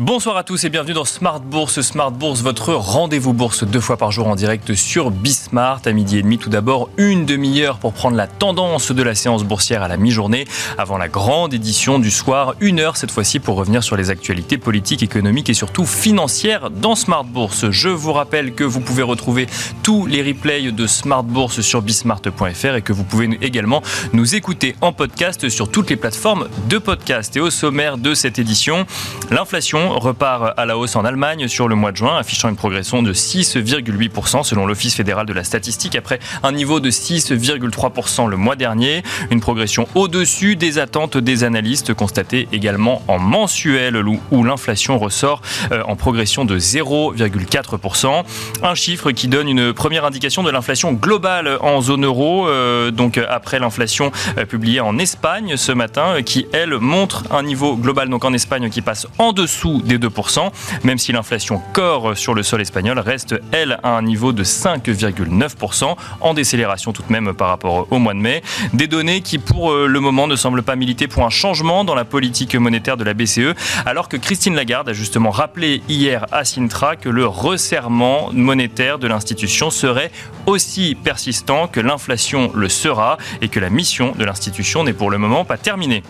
Bonsoir à tous et bienvenue dans Smart Bourse. Smart Bourse, votre rendez-vous bourse deux fois par jour en direct sur Bismart à midi et demi. Tout d'abord, une demi-heure pour prendre la tendance de la séance boursière à la mi-journée avant la grande édition du soir. Une heure cette fois-ci pour revenir sur les actualités politiques, économiques et surtout financières dans Smart Bourse. Je vous rappelle que vous pouvez retrouver tous les replays de Smart Bourse sur bismart.fr et que vous pouvez également nous écouter en podcast sur toutes les plateformes de podcast. Et au sommaire de cette édition, l'inflation repart à la hausse en Allemagne sur le mois de juin, affichant une progression de 6,8% selon l'Office fédéral de la statistique, après un niveau de 6,3% le mois dernier. Une progression au-dessus des attentes des analystes constatées également en mensuel, où l'inflation ressort euh, en progression de 0,4%. Un chiffre qui donne une première indication de l'inflation globale en zone euro, euh, donc après l'inflation euh, publiée en Espagne ce matin, qui elle montre un niveau global donc en Espagne qui passe en dessous des 2%, même si l'inflation corps sur le sol espagnol reste, elle, à un niveau de 5,9%, en décélération tout de même par rapport au mois de mai. Des données qui, pour euh, le moment, ne semblent pas militer pour un changement dans la politique monétaire de la BCE, alors que Christine Lagarde a justement rappelé hier à Sintra que le resserrement monétaire de l'institution serait aussi persistant que l'inflation le sera et que la mission de l'institution n'est pour le moment pas terminée.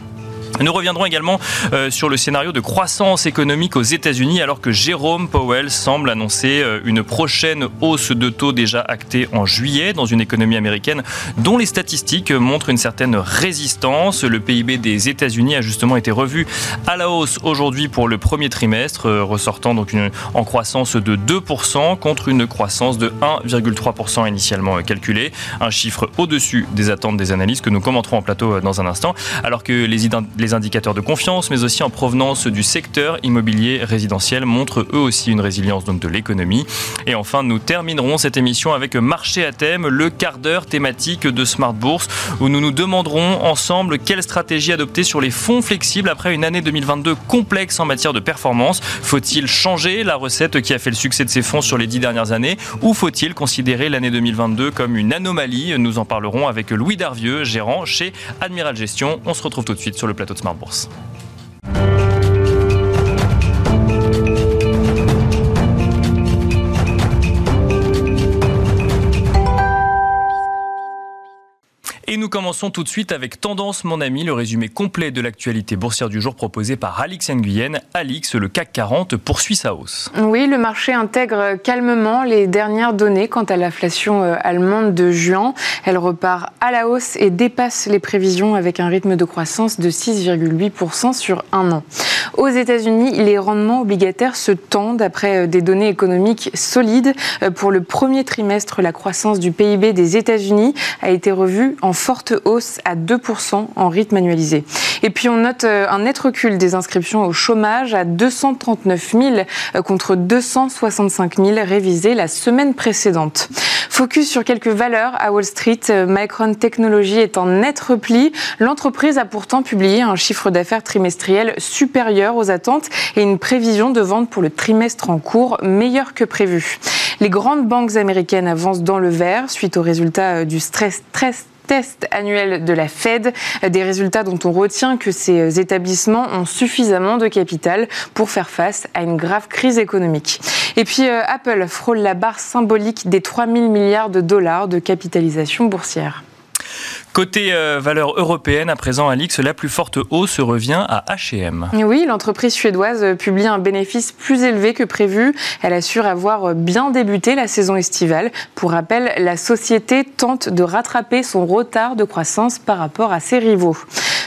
Nous reviendrons également euh, sur le scénario de croissance économique aux États-Unis alors que Jérôme Powell semble annoncer euh, une prochaine hausse de taux déjà actée en juillet dans une économie américaine dont les statistiques montrent une certaine résistance. Le PIB des États-Unis a justement été revu à la hausse aujourd'hui pour le premier trimestre, euh, ressortant donc en croissance de 2% contre une croissance de 1,3% initialement calculée. Un chiffre au-dessus des attentes des analystes que nous commenterons en plateau dans un instant, alors que les, les indicateurs de confiance, mais aussi en provenance du secteur immobilier résidentiel, montrent eux aussi une résilience de l'économie. Et enfin, nous terminerons cette émission avec Marché à thème, le quart d'heure thématique de Smart Bourse, où nous nous demanderons ensemble quelle stratégie adopter sur les fonds flexibles après une année 2022 complexe en matière de performance. Faut-il changer la recette qui a fait le succès de ces fonds sur les dix dernières années, ou faut-il considérer l'année 2022 comme une anomalie? Nous en parlerons avec Louis Darvieux, gérant chez Admiral Gestion. On se retrouve tout de suite sur le plateau Smart Bourse. Et nous commençons tout de suite avec Tendance, mon ami, le résumé complet de l'actualité boursière du jour proposé par Alix Nguyen. Alix, le CAC 40 poursuit sa hausse. Oui, le marché intègre calmement les dernières données quant à l'inflation euh, allemande de juin. Elle repart à la hausse et dépasse les prévisions avec un rythme de croissance de 6,8% sur un an. Aux États-Unis, les rendements obligataires se tendent après euh, des données économiques solides. Euh, pour le premier trimestre, la croissance du PIB des États-Unis a été revue en forte hausse à 2% en rythme annualisé. Et puis on note euh, un net recul des inscriptions au chômage à 239 000 euh, contre 265 000 révisés la semaine précédente. Focus sur quelques valeurs à Wall Street, euh, Micron Technology est en net repli. L'entreprise a pourtant publié un chiffre d'affaires trimestriel supérieur aux attentes et une prévision de vente pour le trimestre en cours meilleure que prévu. Les grandes banques américaines avancent dans le vert suite aux résultats du stress test test annuel de la Fed, des résultats dont on retient que ces établissements ont suffisamment de capital pour faire face à une grave crise économique. Et puis euh, Apple frôle la barre symbolique des 3 000 milliards de dollars de capitalisation boursière. Côté euh, valeur européenne, à présent, Alix, la plus forte hausse revient à H&M. Oui, l'entreprise suédoise publie un bénéfice plus élevé que prévu. Elle assure avoir bien débuté la saison estivale. Pour rappel, la société tente de rattraper son retard de croissance par rapport à ses rivaux.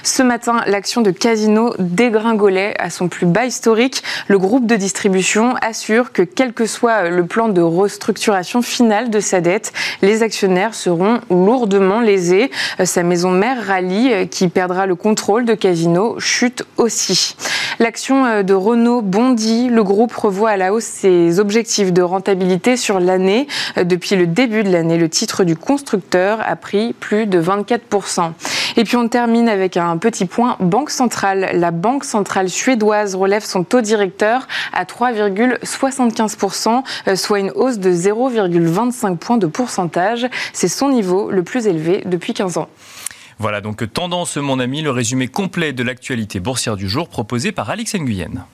Ce matin, l'action de Casino dégringolait à son plus bas historique. Le groupe de distribution assure que quel que soit le plan de restructuration final de sa dette, les actionnaires seront lourdement lésés. Sa maison mère Rally, qui perdra le contrôle de Casino, chute aussi. L'action de Renault bondit. Le groupe revoit à la hausse ses objectifs de rentabilité sur l'année. Depuis le début de l'année, le titre du constructeur a pris plus de 24%. Et puis on termine avec un petit point Banque centrale. La Banque centrale suédoise relève son taux directeur à 3,75%, euh, soit une hausse de 0,25 points de pourcentage. C'est son niveau le plus élevé depuis 15 ans. Voilà donc tendance mon ami, le résumé complet de l'actualité boursière du jour proposé par Alex Nguyen.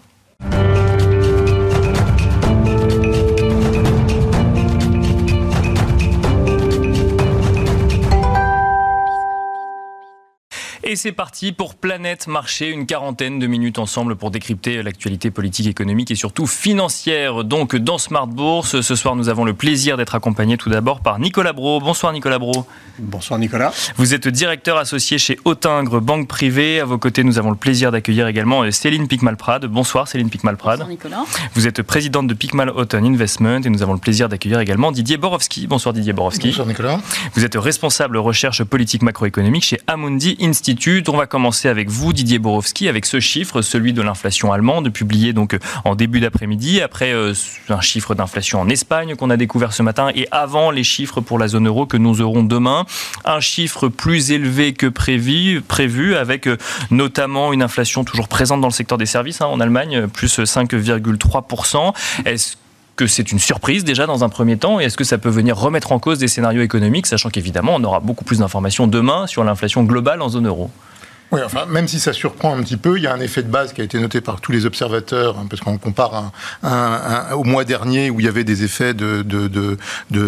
Et c'est parti pour Planète Marché, une quarantaine de minutes ensemble pour décrypter l'actualité politique, économique et surtout financière. Donc dans Smart Bourse, ce soir nous avons le plaisir d'être accompagnés tout d'abord par Nicolas Bro. Bonsoir Nicolas Bro. Bonsoir Nicolas. Vous êtes directeur associé chez Autingre Banque Privée. À vos côtés, nous avons le plaisir d'accueillir également Céline Picmalprade. Bonsoir Céline Picmalprade. Bonsoir Nicolas. Vous êtes présidente de Picmal Autumn Investment et nous avons le plaisir d'accueillir également Didier Borowski. Bonsoir Didier Borowski. Bonsoir Nicolas. Vous êtes responsable recherche politique macroéconomique chez Amundi Institute. On va commencer avec vous, Didier Borowski, avec ce chiffre, celui de l'inflation allemande, publié donc en début d'après-midi, après euh, un chiffre d'inflation en Espagne qu'on a découvert ce matin, et avant les chiffres pour la zone euro que nous aurons demain. Un chiffre plus élevé que prévu, prévu avec euh, notamment une inflation toujours présente dans le secteur des services hein, en Allemagne, plus 5,3%. Est-ce que c'est une surprise déjà dans un premier temps et est-ce que ça peut venir remettre en cause des scénarios économiques, sachant qu'évidemment on aura beaucoup plus d'informations demain sur l'inflation globale en zone euro? Oui, enfin, même si ça surprend un petit peu, il y a un effet de base qui a été noté par tous les observateurs, hein, parce qu'on compare un, au mois dernier où il y avait des effets de, de, de,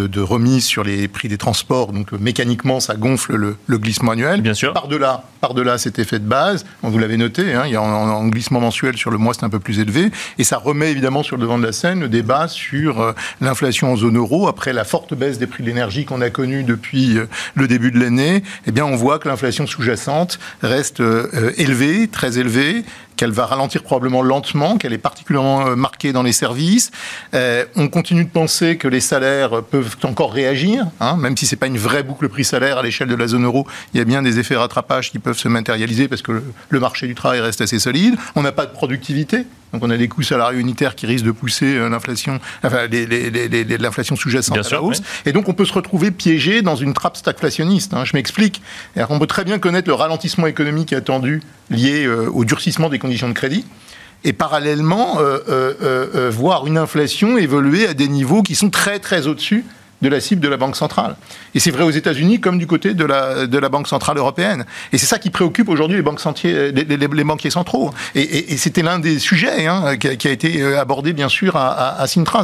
de, remise sur les prix des transports, donc mécaniquement ça gonfle le, le glissement annuel. Bien sûr. Par-delà par -delà cet effet de base, vous l'avez noté, hein, il y a un, glissement mensuel sur le mois, c'est un peu plus élevé, et ça remet évidemment sur le devant de la scène le débat sur euh, l'inflation en zone euro, après la forte baisse des prix de l'énergie qu'on a connue depuis euh, le début de l'année, eh bien on voit que l'inflation sous-jacente reste euh, élevée, très élevée, qu'elle va ralentir probablement lentement, qu'elle est particulièrement euh, marquée dans les services. Euh, on continue de penser que les salaires peuvent encore réagir, hein, même si c'est pas une vraie boucle prix-salaire à l'échelle de la zone euro. Il y a bien des effets rattrapage qui peuvent se matérialiser parce que le, marché du travail reste assez solide. On n'a pas de productivité. Donc on a des coûts salariaux unitaires qui risquent de pousser euh, l'inflation, enfin, l'inflation sous-jacente à la hausse. Et donc on peut se retrouver piégé dans une trappe stagflationniste. Hein. Je m'explique. On peut très bien connaître le ralentissement économique attendu lié au durcissement des conditions de crédit et parallèlement euh, euh, euh, voir une inflation évoluer à des niveaux qui sont très très au-dessus de la cible de la Banque centrale. Et c'est vrai aux États-Unis comme du côté de la, de la Banque centrale européenne. Et c'est ça qui préoccupe aujourd'hui les, les, banquiers centraux. Et, c'était l'un des sujets hein, qui, a, été abordé bien sûr à, à, Sintra.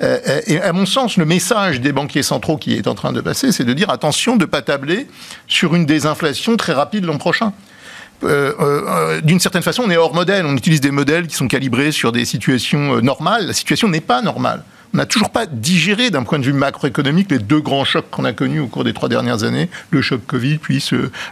et à mon sens, le message des banquiers centraux qui est en train de passer, c'est de dire attention de ne pas tabler sur une désinflation très rapide l'an prochain. Euh, euh, d'une certaine façon, on est hors modèle. On utilise des modèles qui sont calibrés sur des situations euh, normales. La situation n'est pas normale on n'a toujours pas digéré d'un point de vue macroéconomique les deux grands chocs qu'on a connus au cours des trois dernières années, le choc Covid, puis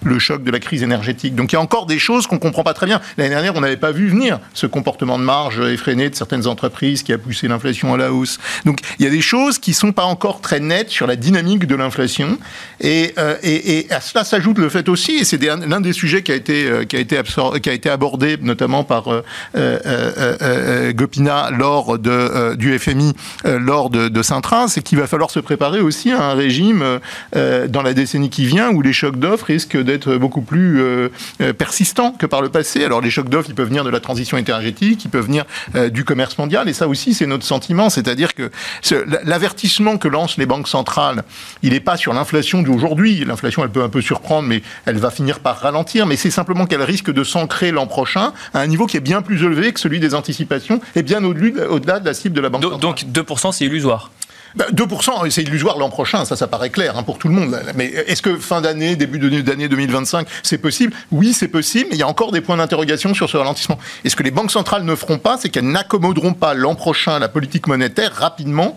le choc de la crise énergétique. Donc il y a encore des choses qu'on ne comprend pas très bien. L'année dernière, on n'avait pas vu venir ce comportement de marge effréné de certaines entreprises qui a poussé l'inflation à la hausse. Donc il y a des choses qui ne sont pas encore très nettes sur la dynamique de l'inflation. Et, euh, et, et, à cela s'ajoute le fait aussi, et c'est l'un des sujets qui a été, euh, qui a été, qui a été abordé notamment par euh, euh Gopina lors de, du FMI, euh, lors de, de Saint-Trin, c'est qu'il va falloir se préparer aussi à un régime euh, dans la décennie qui vient où les chocs d'offres risquent d'être beaucoup plus euh, persistants que par le passé. Alors les chocs d'offres, ils peuvent venir de la transition énergétique, ils peuvent venir du commerce mondial, et ça aussi c'est notre sentiment, c'est-à-dire que l'avertissement que lancent les banques centrales, il n'est pas sur l'inflation d'aujourd'hui. L'inflation, elle peut un peu surprendre, mais elle va finir par ralentir. Mais c'est simplement qu'elle risque de s'ancrer l'an prochain à un niveau qui est bien plus élevé que celui des anticipations et bien au-delà de la cible de la banque centrale. Donc 2% c'est illusoire. 2%, bah, c'est illusoire l'an prochain, ça, ça paraît clair hein, pour tout le monde. Mais est-ce que fin d'année, début d'année 2025, c'est possible? Oui, c'est possible, mais il y a encore des points d'interrogation sur ce ralentissement. Et ce que les banques centrales ne feront pas, c'est qu'elles n'accommoderont pas l'an prochain la politique monétaire rapidement.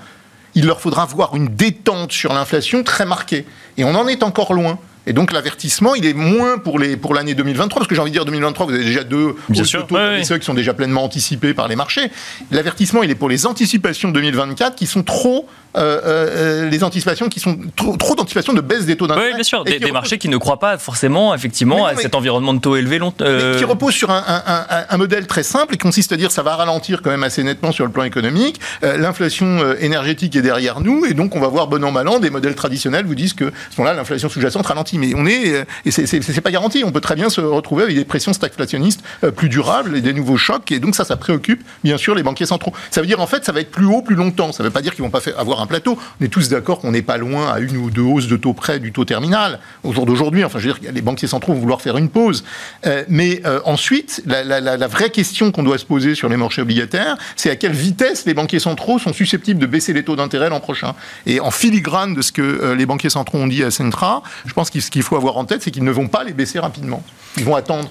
Il leur faudra voir une détente sur l'inflation très marquée. Et on en est encore loin. Et donc l'avertissement, il est moins pour les pour l'année 2023 parce que j'ai envie de dire 2023, vous avez déjà deux Bien sûr, taux ceux qui sont déjà pleinement anticipés par les marchés. L'avertissement, il est pour les anticipations 2024 qui sont trop euh, euh, les anticipations qui sont trop, trop d'anticipations de baisse des taux d'intérêt. Oui, bien sûr, des, marchés qui ne croient pas forcément effectivement à cet environnement de taux élevé long, euh... qui repose sur un, un, un, modèle très simple et consiste à dire ça va ralentir quand même assez nettement sur le plan économique. Euh, l'inflation énergétique est derrière nous et donc on va voir bon an mal an des modèles traditionnels vous disent que ce moment-là l'inflation sous-jacente ralentit, mais on est et c'est pas garanti. On peut très bien se retrouver avec des pressions stagflationnistes plus durables et des nouveaux chocs et donc ça, ça préoccupe bien sûr les banquiers centraux. Ça veut dire en fait ça va être plus haut plus longtemps. Ça veut pas dire qu'ils vont pas faire, avoir un plateau. On est tous d'accord qu'on n'est pas loin à une ou deux hausses de taux près du taux terminal au jour d'aujourd'hui. Enfin, je veux dire, les banquiers centraux vont vouloir faire une pause. Euh, mais euh, ensuite, la, vraie question qu'on doit se poser sur les marchés obligataires, c'est à quelle vitesse les banquiers centraux sont susceptibles de baisser les taux d'intérêt l'an prochain. Et en filigrane de ce que euh, les banquiers centraux ont dit à Centra, je pense qu'il ce qu'il faut avoir en tête, c'est qu'ils ne vont pas les baisser rapidement. Ils vont attendre.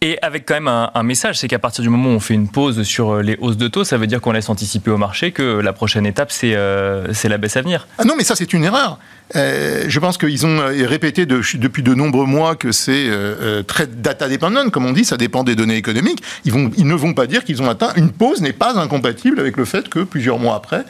Et avec quand même un, message, c'est qu'à partir du moment où on fait une pause sur euh, les hausses de taux, ça veut dire qu'on laisse anticiper au marché que la prochaine étape, c'est euh, la baisse à venir. Ah non, mais ça, c'est une erreur. Euh, je pense qu'ils ont répété depuis de nombreux mois que c'est très data dependent, comme on dit, ça dépend des données économiques. Ils, vont, ils ne vont pas dire qu'ils ont atteint. Une pause n'est pas incompatible avec le fait que plusieurs mois après,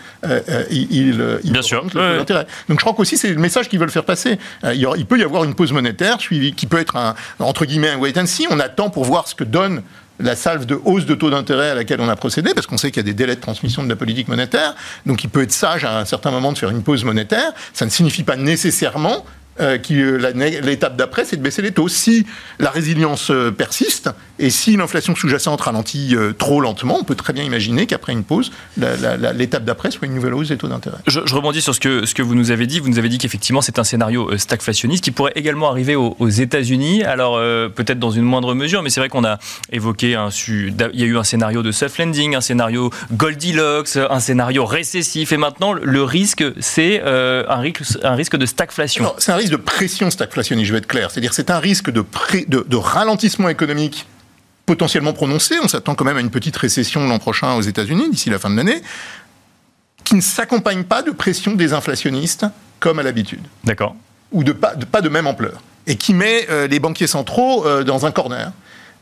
ils, ils, Bien sûr. Donc je crois qu'aussi, c'est le message qu'ils veulent faire passer. il, peut y avoir une pause monétaire suivie, qui peut être un, entre guillemets un wait and see. On attend pour voir ce que donne la salve de hausse de taux d'intérêt à laquelle on a procédé, parce qu'on sait qu'il y a des délais de transmission de la politique monétaire, donc il peut être sage à un certain moment de faire une pause monétaire. Ça ne signifie pas nécessairement euh, euh l'étape d'après, c'est de baisser les taux. Si la résilience euh, persiste et si l'inflation sous-jacente ralentit euh, trop lentement, on peut très bien imaginer qu'après une pause, l'étape d'après soit une nouvelle hausse des taux d'intérêt. Je, rebondis sur ce que, ce que vous nous avez dit. Vous nous avez dit qu'effectivement, c'est un scénario stagflationniste qui pourrait également arriver aux, États-Unis. Alors, peut-être dans une moindre mesure, mais c'est vrai qu'on a évoqué un, il y a eu un scénario de soft landing, un scénario Goldilocks, un scénario récessif, et maintenant, le risque, c'est un, risque, un risque de stagflation. Risque de pression stagflationniste, je vais être clair. C'est-à-dire c'est un risque de, de, ralentissement économique potentiellement prononcé. On s'attend quand même à une petite récession l'an prochain aux États-Unis, d'ici la fin de l'année, qui ne s'accompagne pas de pression désinflationniste comme à l'habitude. D'accord. Ou de pas, de pas de même ampleur. Et qui met euh, les banquiers centraux euh, dans un corner.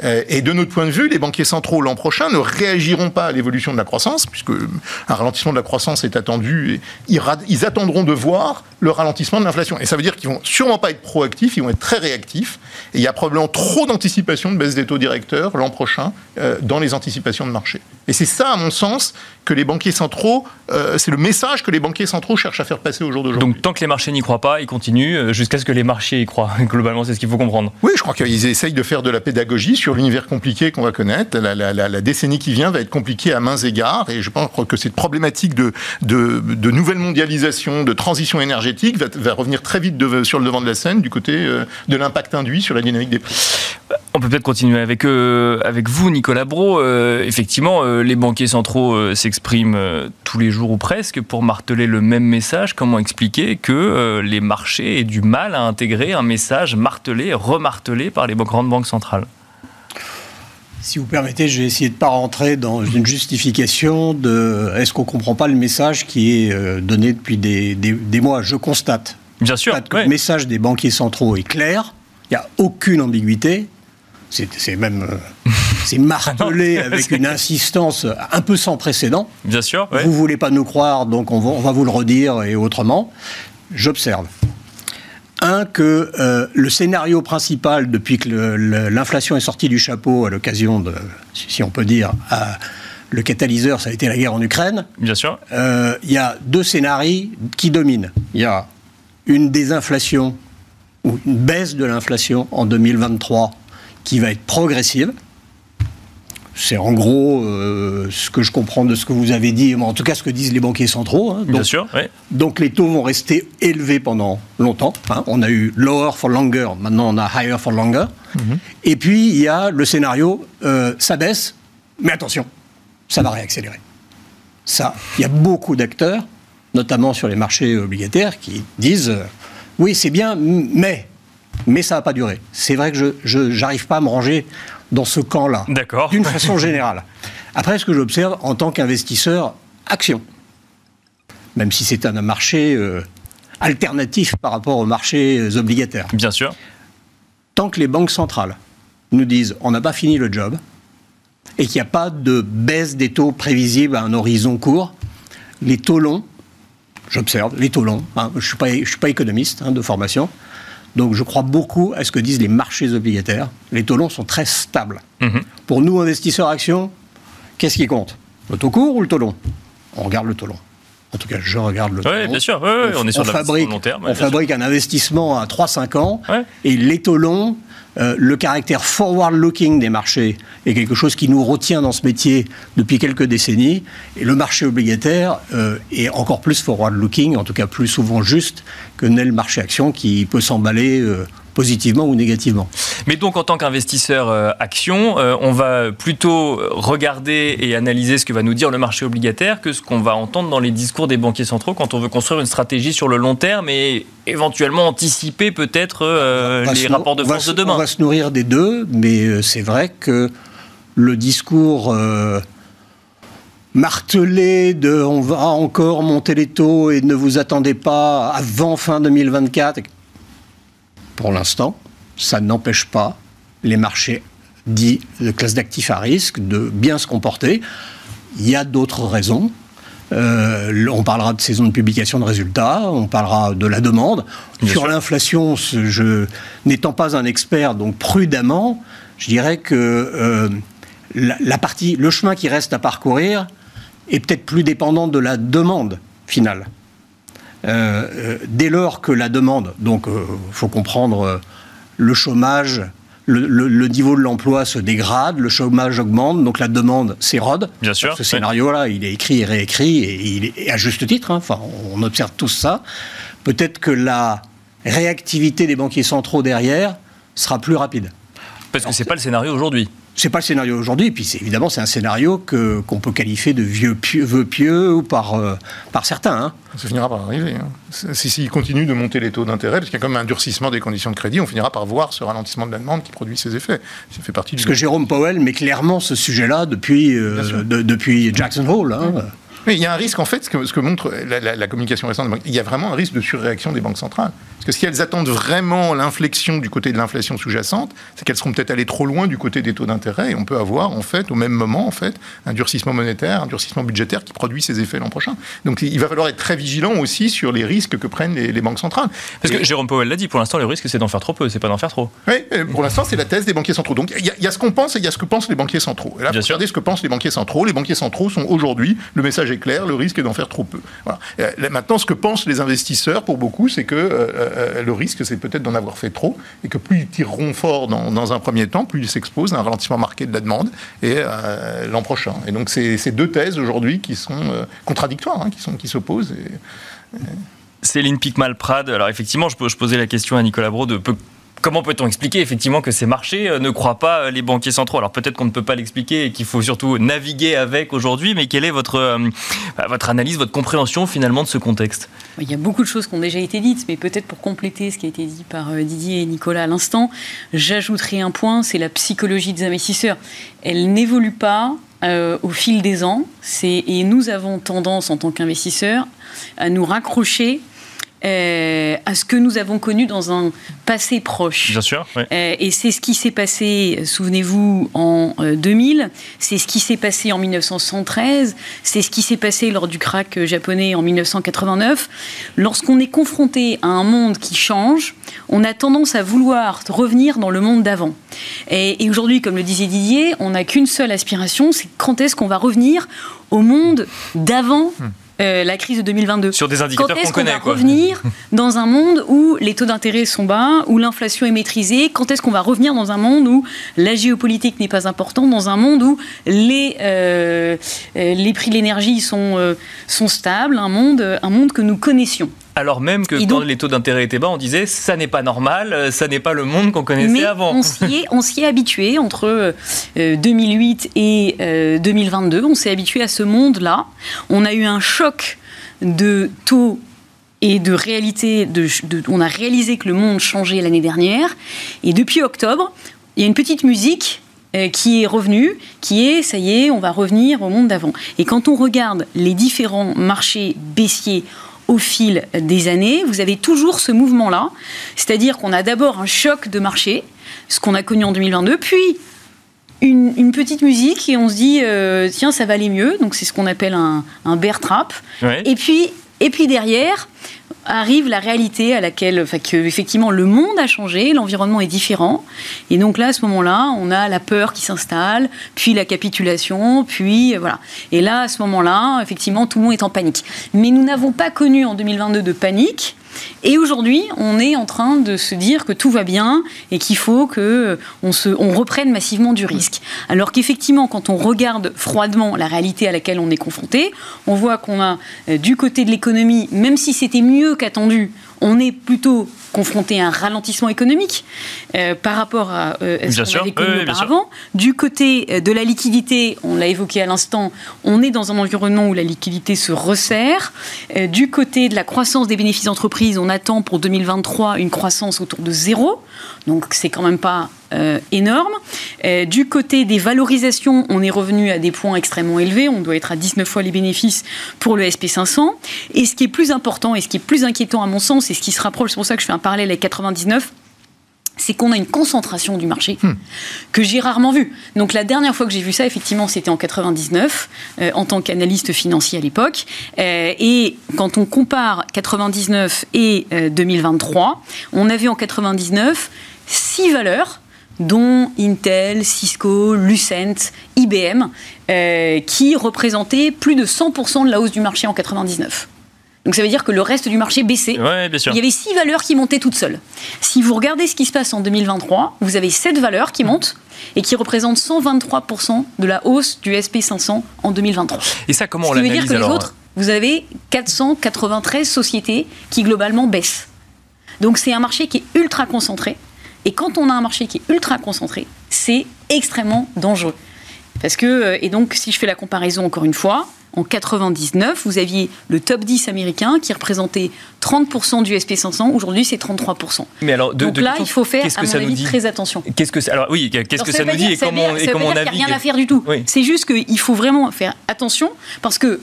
Euh, et de notre point de vue, les banquiers centraux l'an prochain ne réagiront pas à l'évolution de la croissance, puisque un ralentissement de la croissance est attendu. Et ils, attendront de voir le ralentissement de l'inflation. Et ça veut dire qu'ils vont sûrement pas être proactifs, ils vont être très réactifs. Et il y a probablement trop d'anticipation de baisse des taux directeurs l'an prochain euh, dans les anticipations de marché. Et c'est ça, à mon sens, que les banquiers centraux, euh, c'est le message que les banquiers centraux cherchent à faire passer au jour d'aujourd'hui. Donc tant que les marchés n'y croient pas, ils continuent jusqu'à ce que les marchés y croient. Globalement, c'est ce qu'il faut comprendre. Oui, je crois qu'ils essayent de faire de la pédagogie sur l'univers compliqué qu'on va connaître. La, décennie qui vient va être compliquée à mains égards. Et je pense que cette problématique de, de, nouvelle mondialisation, de transition énergétique va, revenir très vite sur le devant de la scène du côté euh, de l'impact induit sur la dynamique des prix. On peut peut-être continuer avec, euh, avec vous, Nicolas Bro. Euh, effectivement, les banquiers centraux s'expriment tous les jours ou presque pour marteler le même message. Comment expliquer que les marchés aient du mal à intégrer un message martelé, remartelé par les grandes banques centrales? Si vous permettez, je vais essayer de ne pas rentrer dans une justification de est-ce qu'on ne comprend pas le message qui est euh, donné depuis des, mois? Je constate Bien sûr, que le message des banquiers centraux est clair, il n'y a aucune ambiguïté. C'est même euh, c'est martelé avec une insistance un peu sans précédent. Bien sûr. Vous ne voulez pas nous croire, donc on on va vous le redire et autrement. J'observe. Un, que euh, le scénario principal, depuis que l'inflation est sortie du chapeau à l'occasion de, si on peut dire, le catalyseur, ça a été la guerre en Ukraine. Bien sûr. Euh, il y a deux scénarios qui dominent. Il y a une désinflation ou une baisse de l'inflation en 2023 qui va être progressive. C'est en gros euh, ce que je comprends de ce que vous avez dit, en tout cas ce que disent les banquiers centraux. Hein. Donc, Bien sûr. Donc les taux vont rester élevés pendant longtemps. Hein. On a eu lower for longer, maintenant on a higher for longer. Mhm. Et puis il y a le scénario, euh, ça baisse, mais attention, ça va réaccélérer. Ça, il y a beaucoup d'acteurs, notamment sur les marchés obligataires, qui disent euh, oui c'est bien, mais mais ça va pas durer. C'est vrai que je n'arrive pas à me ranger dans ce camp-là. D'accord. D'une façon générale. Après, ce que j'observe en tant qu'investisseur, action. Même si c'est un marché euh, alternatif par rapport aux marchés euh, obligataires. Bien sûr. Tant que les banques centrales nous disent on n'a pas fini le job et qu'il n'y a pas de baisse des taux prévisibles à un horizon court, les taux longs, j'observe, les taux longs, hein, je ne suis, pas économiste hein, de formation, donc je crois beaucoup à ce que disent les marchés obligataires. Les taux longs sont très stables. Mhm. Pour nous, investisseurs actions, qu'est-ce qui compte? Le taux court ou le taux long? On regarde le taux long. En tout cas, je regarde le long. bien sûr, on, est sur fabrique, long terme. On fabrique un investissement à 3-5 ans et longs, euh, le caractère forward-looking des marchés est quelque chose qui nous retient dans ce métier depuis quelques décennies. Et le marché obligataire euh, est encore plus forward-looking, en tout cas plus souvent juste que n'est le marché action qui peut s'emballer. Euh, positivement ou négativement. Mais donc, en tant qu'investisseur euh, action, euh, on va plutôt regarder et analyser ce que va nous dire le marché obligataire que ce qu'on va entendre dans les discours des banquiers centraux quand on veut construire une stratégie sur le long terme et éventuellement anticiper peut-être les rapports de force de demain. On va se nourrir des deux, mais c'est vrai que le discours martelé de on va encore monter les taux et ne vous attendez pas avant fin 2024. Pour l'instant, ça n'empêche pas les marchés dits de classe d'actifs à risque de bien se comporter. Il y a d'autres raisons. Euh, on parlera de saison de publication de résultats, on parlera de la demande. Sur l'inflation, je n'étant pas un expert, donc prudemment, je dirais que euh, la, partie, le chemin qui reste à parcourir, est peut-être plus dépendant de la demande finale. Euh, euh, dès lors que la demande, donc il euh, faut comprendre le chômage, le, niveau de l'emploi se dégrade, le chômage augmente, donc la demande s'érode. Bien sûr. Ce scénario-là, il est écrit et réécrit, et, il est, à juste titre, hein. enfin, on observe tous ça. Peut-être que la réactivité des banquiers centraux derrière sera plus rapide. Parce que ce n'est pas le scénario aujourd'hui c'est pas le scénario aujourd'hui, puis c'est, évidemment c'est un scénario que, qu'on peut qualifier de vieux pieux, vœux pieux ou par, euh, par certains. Hein. Ça finira par arriver. Hein. S'il si, continue de monter les taux d'intérêt, parce qu'il y a comme un durcissement des conditions de crédit, on finira par voir ce ralentissement de la demande qui produit ses effets. Ça fait partie parce que Jérôme Powell met clairement ce sujet-là depuis, euh, depuis Jackson Hole. Hein. Il y a un risque, en fait, ce que, ce que montre la, la, communication récente, il y a vraiment un risque de surréaction des banques centrales. Parce que si elles attendent vraiment l'inflexion du côté de l'inflation sous-jacente, c'est qu'elles seront peut-être allées trop loin du côté des taux d'intérêt et on peut avoir en fait au même moment en fait un durcissement monétaire, un durcissement budgétaire qui produit ses effets l'an prochain. Donc il va falloir être très vigilant aussi sur les risques que prennent les, banques centrales. Parce que Jérôme Powell l'a dit, pour l'instant le risque c'est d'en faire trop peu, c'est pas d'en faire trop. Oui, pour l'instant c'est la thèse des banquiers centraux. Donc il y, a ce qu'on pense et il y a ce que pensent les banquiers centraux. Et là, Bien regardez ce que pensent les banquiers centraux. Les banquiers centraux sont aujourd'hui, le message clair, le risque est d'en faire trop peu. Voilà. maintenant, ce que pensent les investisseurs pour beaucoup, c'est que euh, euh, le risque c'est peut-être d'en avoir fait trop, et que plus ils tireront fort dans, un premier temps, plus ils s'exposent à un ralentissement marqué de la demande et euh, l'an prochain. Et donc c'est ces deux thèses aujourd'hui qui sont euh, contradictoires, hein, qui sont qui s'opposent. Céline Picmal-Prade, alors effectivement, je, posais la question à Nicolas Braud de Comment peut-on expliquer effectivement que ces marchés euh, ne croient pas euh, les banquiers centraux? Alors peut-être qu'on ne peut pas l'expliquer et qu'il faut surtout naviguer avec aujourd'hui, mais quelle est votre, euh, bah, votre analyse, votre compréhension finalement de ce contexte? Il y a beaucoup de choses qui ont déjà été dites, mais peut-être pour compléter ce qui a été dit par Didier et Nicolas à l'instant, j'ajouterai un point, c'est la psychologie des investisseurs. Elle n'évolue pas au fil des ans, et nous avons tendance en tant qu'investisseurs à nous raccrocher euh, à ce que nous avons connu dans un passé proche. Bien sûr. Euh, et c'est ce qui s'est passé, souvenez-vous, en 2000, euh, c'est ce qui s'est passé en 1973, c'est ce qui s'est passé lors du crack japonais en 1989. Lorsqu'on est confronté à un monde qui change, on a tendance à vouloir revenir dans le monde d'avant. Et, aujourd'hui, comme le disait Didier, on n'a qu'une seule aspiration, c'est quand est-ce qu'on va revenir au monde d'avant hmm. Euh, la crise de 2022. Sur des indicateurs qu'on connaît. va revenir dans un monde où les taux d'intérêt sont bas, où l'inflation est maîtrisée? Quand est-ce qu'on va revenir dans un monde où la géopolitique n'est pas importante, dans un monde où les, euh, euh, les prix de l'énergie sont, sont stables, un monde, un monde que nous connaissions? Alors même que quand les taux d'intérêt étaient bas, on disait ça n'est pas normal, euh, ça n'est pas le monde qu'on connaissait mais avant. On s'y est, on s'y est habitué entre 2008 euh, et 2022. Euh, on s'est habitué à ce monde-là. On a eu un choc de taux et de réalité. De, on a réalisé que le monde changeait l'année dernière. Et depuis octobre, il y a une petite musique qui est revenue, qui est, ça y est, on va revenir au monde d'avant. Et quand on regarde les différents marchés baissiers au fil des années, vous avez toujours ce mouvement-là. C'est-à-dire qu'on a d'abord un choc de marché, ce qu'on a connu en 2022, puis une, petite musique et on se dit, euh, tiens, ça va aller mieux. Donc c'est ce qu'on appelle un, bear trap. Et, puis, et puis derrière, arrive la réalité à laquelle, enfin, que effectivement le monde a changé, l'environnement est différent, et donc là à ce moment-là, on a la peur qui s'installe, puis la capitulation, puis euh, voilà. Et là à ce moment-là, effectivement, tout le monde est en panique. Mais nous n'avons pas connu en 2022 de panique. Et aujourd'hui, on est en train de se dire que tout va bien et qu'il faut qu'on euh, on reprenne massivement du risque. Alors qu'effectivement, quand on regarde froidement la réalité à laquelle on est confronté, on voit qu'on a euh, du côté de l'économie, même si c'était mieux qu'attendu, on est plutôt confrontés à un ralentissement économique euh, par rapport à, euh, ce qu'on avait connu auparavant. Du côté euh, de la liquidité, on l'a évoqué à l'instant, on est dans un environnement où la liquidité se resserre. du côté de la croissance des bénéfices d'entreprise, on attend pour 2023 une croissance autour de zéro. Donc c'est quand même pas euh, énorme. Euh, du côté des valorisations, on est revenu à des points extrêmement élevés. On doit être à 19 fois les bénéfices pour le SP500. Et ce qui est plus important et ce qui est plus inquiétant à mon sens, et ce qui se rapproche, c'est pour ça que je fais un parallèle avec 99, c'est qu'on a une concentration du marché hmm. que j'ai rarement vue. Donc la dernière fois que j'ai vu ça, effectivement, c'était en 99, euh, en tant qu'analyste financier à l'époque. et quand on compare 99 et 2023, on avait en 99 six valeurs dont Intel, Cisco, Lucent, IBM, euh, qui représentaient plus de 100% de la hausse du marché en 99. Donc ça veut dire que le reste du marché baissait. Il y avait six valeurs qui montaient toutes seules. Si vous regardez ce qui se passe en 2023, vous avez sept valeurs qui montent et qui représentent 123% de la hausse du SP500 en 2023. Et ça, comment on l'analyse Ça veut dire que les autres, vous avez 493 sociétés qui globalement baissent. Donc c'est un marché qui est ultra concentré. Et quand on a un marché qui est ultra concentré, c'est extrêmement dangereux. Parce que, euh, et donc, si je fais la comparaison encore une fois, en 99, vous aviez le top 10 américain qui représentait 30% du SP500. Aujourd'hui, c'est 33%. Mais alors, donc là, il faut faire, à mon avis, très attention. Qu'est-ce que alors oui, qu'est-ce que ça, nous dit et comment, et comment on navigue Il n'y a rien à faire du tout. C'est juste qu'il faut vraiment faire attention parce que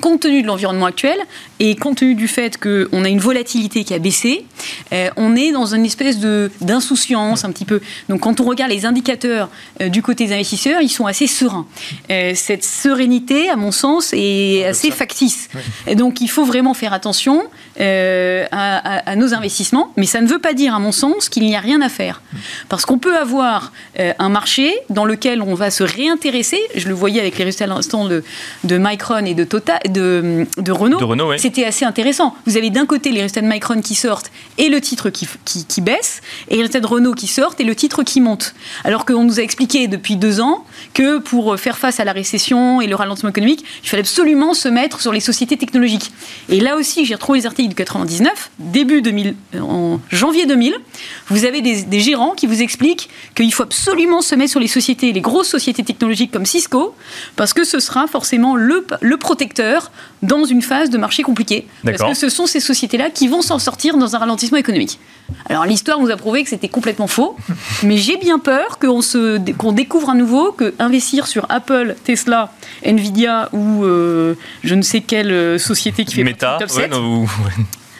compte tenu de l'environnement actuel et compte tenu du fait qu'on a une volatilité qui a baissé, euh, on est dans une espèce d'insouciance un petit peu. Donc quand on regarde les indicateurs euh, du côté des investisseurs, ils sont assez sereins. cette sérénité, à mon sens, est assez factice. Et donc il faut vraiment faire attention à, nos investissements, mais ça ne veut pas dire, à mon sens, qu'il n'y a rien à faire. Parce qu'on peut avoir un marché dans lequel on va se réintéresser, je le voyais avec les résultats à l'instant de, de Micron et de Total, de, de Renault, c'était assez intéressant. Vous avez d'un côté les résultats de Micron qui sortent et le titre qui, qui, baisse, et les résultats de Renault qui sortent et le titre qui monte. Alors qu'on nous a expliqué depuis deux ans que pour faire face à la récession et le ralentissement économique, il fallait absolument se mettre sur les sociétés technologiques. Et là aussi, j'ai retrouvé les articles de 99, début 2000, en janvier 2000, vous avez des, des gérants qui vous expliquent qu'il faut absolument se mettre sur les sociétés, les grosses sociétés technologiques comme Cisco, parce que ce sera forcément le, le protecteur dans une phase de marché compliqué. Parce que ce sont ces sociétés-là qui vont s'en sortir dans un ralentissement économique. Alors l'histoire nous a prouvé que c'était complètement faux, mais j'ai bien peur qu'on qu'on découvre à nouveau que investir sur Apple, Tesla, Nvidia ou euh, je ne sais quelle euh, société qui fait Meta, top 7,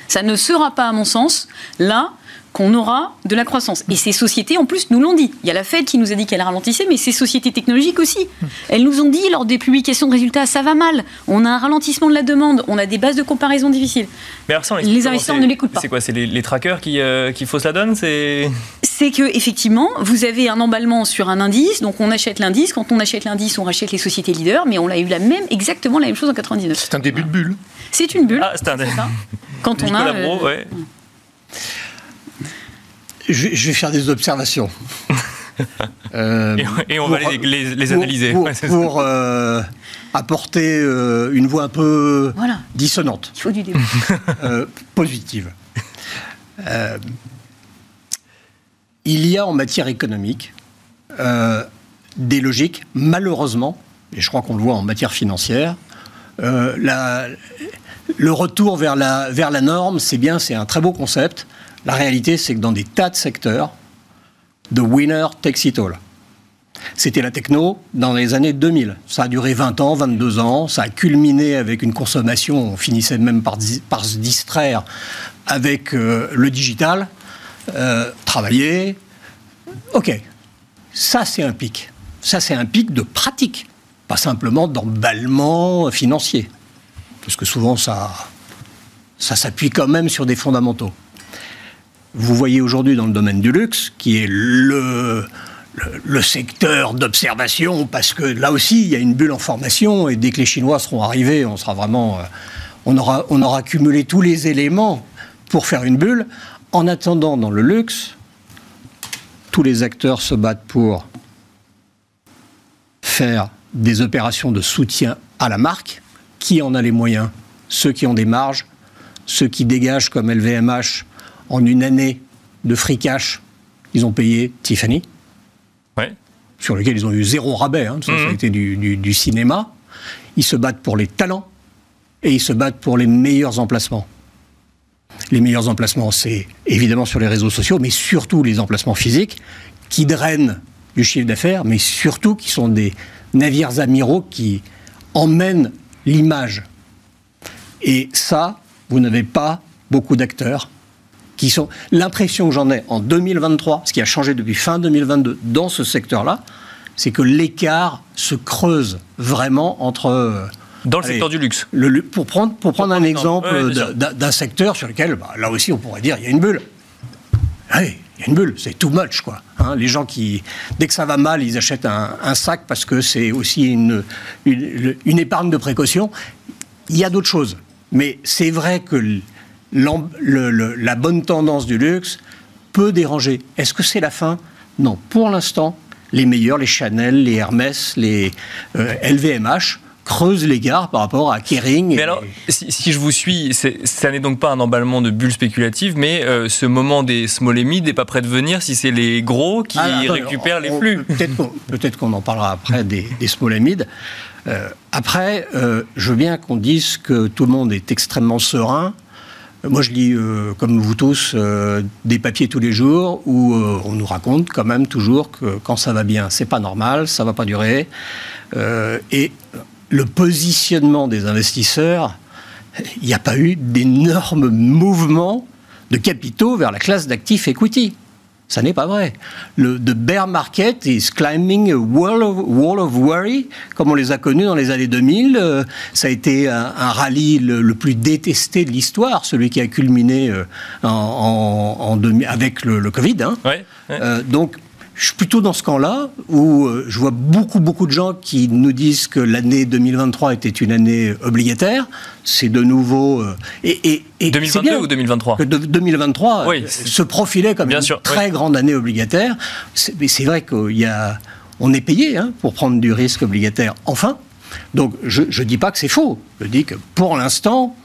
ça ne sera pas à mon sens là qu'on aura de la croissance. Et ces sociétés, en plus, nous l'ont dit. Il y a la Fed qui nous a dit qu'elle ralentissait, mais ces sociétés technologiques aussi. Elles nous ont dit, lors des publications de résultats, ça va mal, on a un ralentissement de la demande, on a des bases de comparaison difficiles. Mais les investisseurs ne l'écoutent pas. C'est quoi C'est les, trackers qui, euh, qui faussent la donne C'est c'est que effectivement, vous avez un emballement sur un indice, donc on achète l'indice. Quand on achète l'indice, on rachète les sociétés leaders, mais on a eu la même, exactement la même chose en 99. C'est un début de bulle. C'est une bulle. Ah, c'est un début. Quand on a. Euh, ouais je, vais faire des observations. Euh, et, on va les, analyser. Pour, euh, apporter euh, une voix un peu dissonante. Il faut du positive. il y a en matière économique des logiques, malheureusement, et je crois qu'on le voit en matière financière, la, le retour vers la, norme, c'est bien, c'est un très beau concept. La réalité, c'est que dans des tas de secteurs, the winner takes it all. C'était la techno dans les années 2000. Ça a duré 20 ans, 22 ans. Ça a culminé avec une consommation. On finissait même par, par se distraire avec euh, le digital. Euh, travailler. OK. Ça, c'est un pic. Ça, c'est un pic de pratique. Pas simplement d'emballement financier. Parce que souvent, ça, ça s'appuie quand même sur des fondamentaux vous voyez aujourd'hui dans le domaine du luxe, qui est le, le, secteur d'observation, parce que là aussi, il y a une bulle en formation, et dès que les Chinois seront arrivés, on sera vraiment... Euh, on aura, on aura accumulé tous les éléments pour faire une bulle. En attendant, dans le luxe, tous les acteurs se battent pour faire des opérations de soutien à la marque. Qui en a les moyens? Ceux qui ont des marges, ceux qui dégagent comme LVMH En une année de free cash, ils ont payé Tiffany. Ouais. Sur lequel ils ont eu zéro rabais. hein. Ça, ça a Mhm. été du, du- du cinéma. Ils se battent pour les talents et ils se battent pour les meilleurs emplacements. Les meilleurs emplacements, c'est évidemment sur les réseaux sociaux, mais surtout les emplacements physiques qui drainent du chiffre d'affaires, mais surtout qui sont des navires amiraux qui emmènent l'image. Et ça, vous n'avez pas beaucoup d'acteurs qui sont. L'impression que j'en ai en 2023, ce qui a changé depuis fin 2022 dans ce secteur-là, c'est que l'écart se creuse vraiment entre. euh, Dans le Allez. secteur du luxe. le- pour prendre, pour prendre un exemple ouais, d'un- secteur sur lequel, bah, là aussi, on pourrait dire, il y a une bulle. Oui, il y a une bulle, c'est too much, quoi. Hein, les gens qui, dès que ça va mal, ils achètent un, sac parce que c'est aussi une, une, épargne de précaution. Il y a d'autres choses. Mais c'est vrai que la bonne tendance du luxe peut déranger. Est-ce que c'est la fin? Non. Pour l'instant, les meilleurs, les Chanel, les Hermès, les euh, LVMH, creusent l'écart par rapport à Kering. Mais et- alors, si, si je vous suis, ça n'est donc pas un emballement de bulles spéculatives, mais euh, ce moment des small n'est pas prêt de venir si c'est les gros qui Ah, récupèrent les flux. Peut-être qu'on peut en parlera après des, des small. Euh, après, euh, je veux bien qu'on dise que tout le monde est extrêmement serein. Moi, je lis, euh, comme vous tous, des papiers tous les jours où on nous raconte quand même toujours que quand ça va bien, c'est pas normal, ça va pas durer. Et le positionnement des investisseurs, il n'y a pas eu d'énormes mouvements de capitaux vers la classe d'actifs equity. Ça n'est pas vrai. Le the bear market is climbing a wall of, wall of worry, comme on les a connus dans les années 2000. Euh, ça a été un, un rallye le, le plus détesté de l'histoire, celui qui a culminé euh, en, en- en 2000 avec le, le Covid. hein. Ouais, ouais. Euh, donc, je suis plutôt dans ce camp-là où euh, je vois beaucoup, beaucoup de gens qui nous disent que l'année 2023 était une année obligataire. C'est de nouveau. euh, et, et, et c'est 2022 bien ou 2023 que de- 2023 Oui, euh, se profilait comme Bien une sûr, très oui. grande année obligataire. Mais c'est vrai qu'il y a. On est payé hein, pour prendre du risque obligataire, enfin. Donc, je ne dis pas que c'est faux. Je dis que pour l'instant,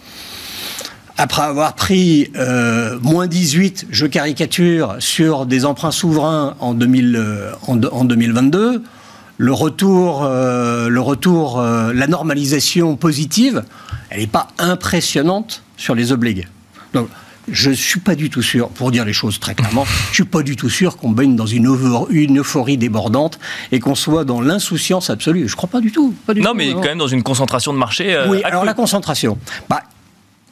après avoir pris euh, moins 18, je caricature, sur des emprunts souverains en, 2000, euh, en, de- en 2022, le retour, euh, le retour la normalisation positive, elle n'est pas impressionnante sur les obligues. Donc, je ne suis pas du tout sûr, pour dire les choses très clairement, je ne suis pas du tout sûr qu'on baigne dans une, euphor- une euphorie débordante et qu'on soit dans l'insouciance absolue. Je ne crois pas du tout. pas du Non, tout, mais quand même dans une concentration de marché. oui, accrue. alors la concentration. Bah,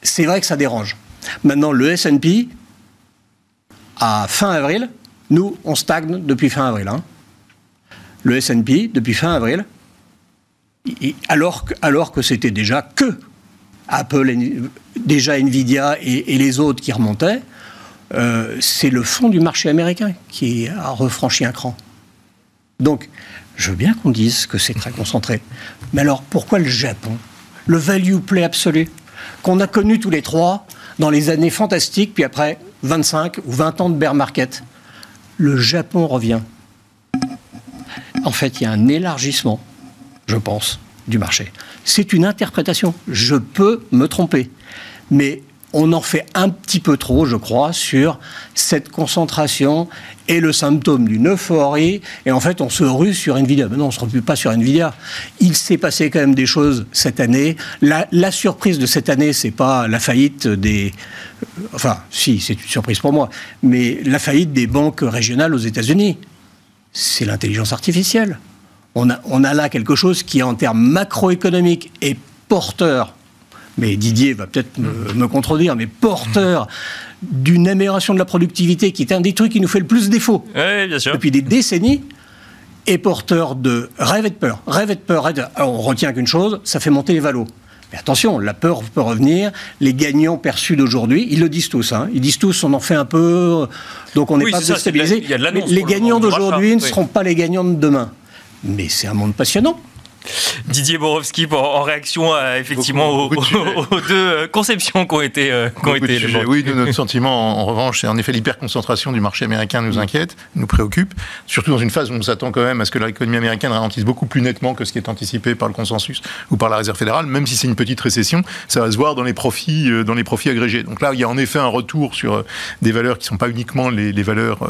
c'est vrai que ça dérange. Maintenant, le S&P, à fin avril, nous, on stagne depuis fin avril. hein. Le S&P, depuis fin avril, alors que, c'était déjà que Apple, déjà Nvidia et, et les autres qui remontaient, euh, c'est le fond du marché américain qui a refranchi un cran. Donc, je veux bien qu'on dise que c'est très concentré. Mais alors, pourquoi le Japon? Le value play absolu? Qu'on a connu tous les trois dans les années fantastiques, puis après 25 ou 20 ans de bear market. Le Japon revient. En fait, il y a un élargissement, je pense, du marché. C'est une interprétation. Je peux me tromper. Mais on en fait un petit peu trop, je crois, sur cette concentration et le symptôme d'une euphorie. Et en fait, on se rue sur Nvidia. Mais non, on ne se rue pas sur Nvidia. Il s'est passé quand même des choses cette année. La, surprise de cette année, c'est pas la faillite des. Enfin, si, c'est une surprise pour moi. Mais la faillite des banques régionales aux États-Unis. C'est l'intelligence artificielle. On a, on a là quelque chose qui, en termes macroéconomiques, est porteur mais Didier va peut-être me, me contredire, mais porteur d'une amélioration de la productivité, qui est un des trucs qui nous fait le plus défaut Oui, bien sûr. depuis des décennies, est porteur de rêve et de peur. Rêve et de peur. rêve de- Alors, on retient qu'une chose, ça fait monter les valos. Mais attention, la peur peut revenir. Les gagnants perçus d'aujourd'hui, ils le disent tous. hein. Ils disent tous, on en fait un peu, donc on n'est Oui, pas déstabilisé. les gagnants d'aujourd'hui ne oui. seront pas les gagnants de demain. Mais c'est un monde passionnant. Didier Borowski, en réaction à, effectivement aux, deux euh, conceptions qui ont été, euh, ont été Oui, notre sentiment, en, revanche, c'est en effet l'hyperconcentration du marché américain nous inquiète, nous préoccupe, surtout dans une phase où on s'attend quand même à ce que l'économie américaine ralentisse beaucoup plus nettement que ce qui est anticipé par le consensus ou par la Réserve fédérale, même si c'est une petite récession, ça va se voir dans les profits, euh, dans les profits agrégés. Donc là, il y a en effet un retour sur des valeurs qui ne sont pas uniquement les, valeurs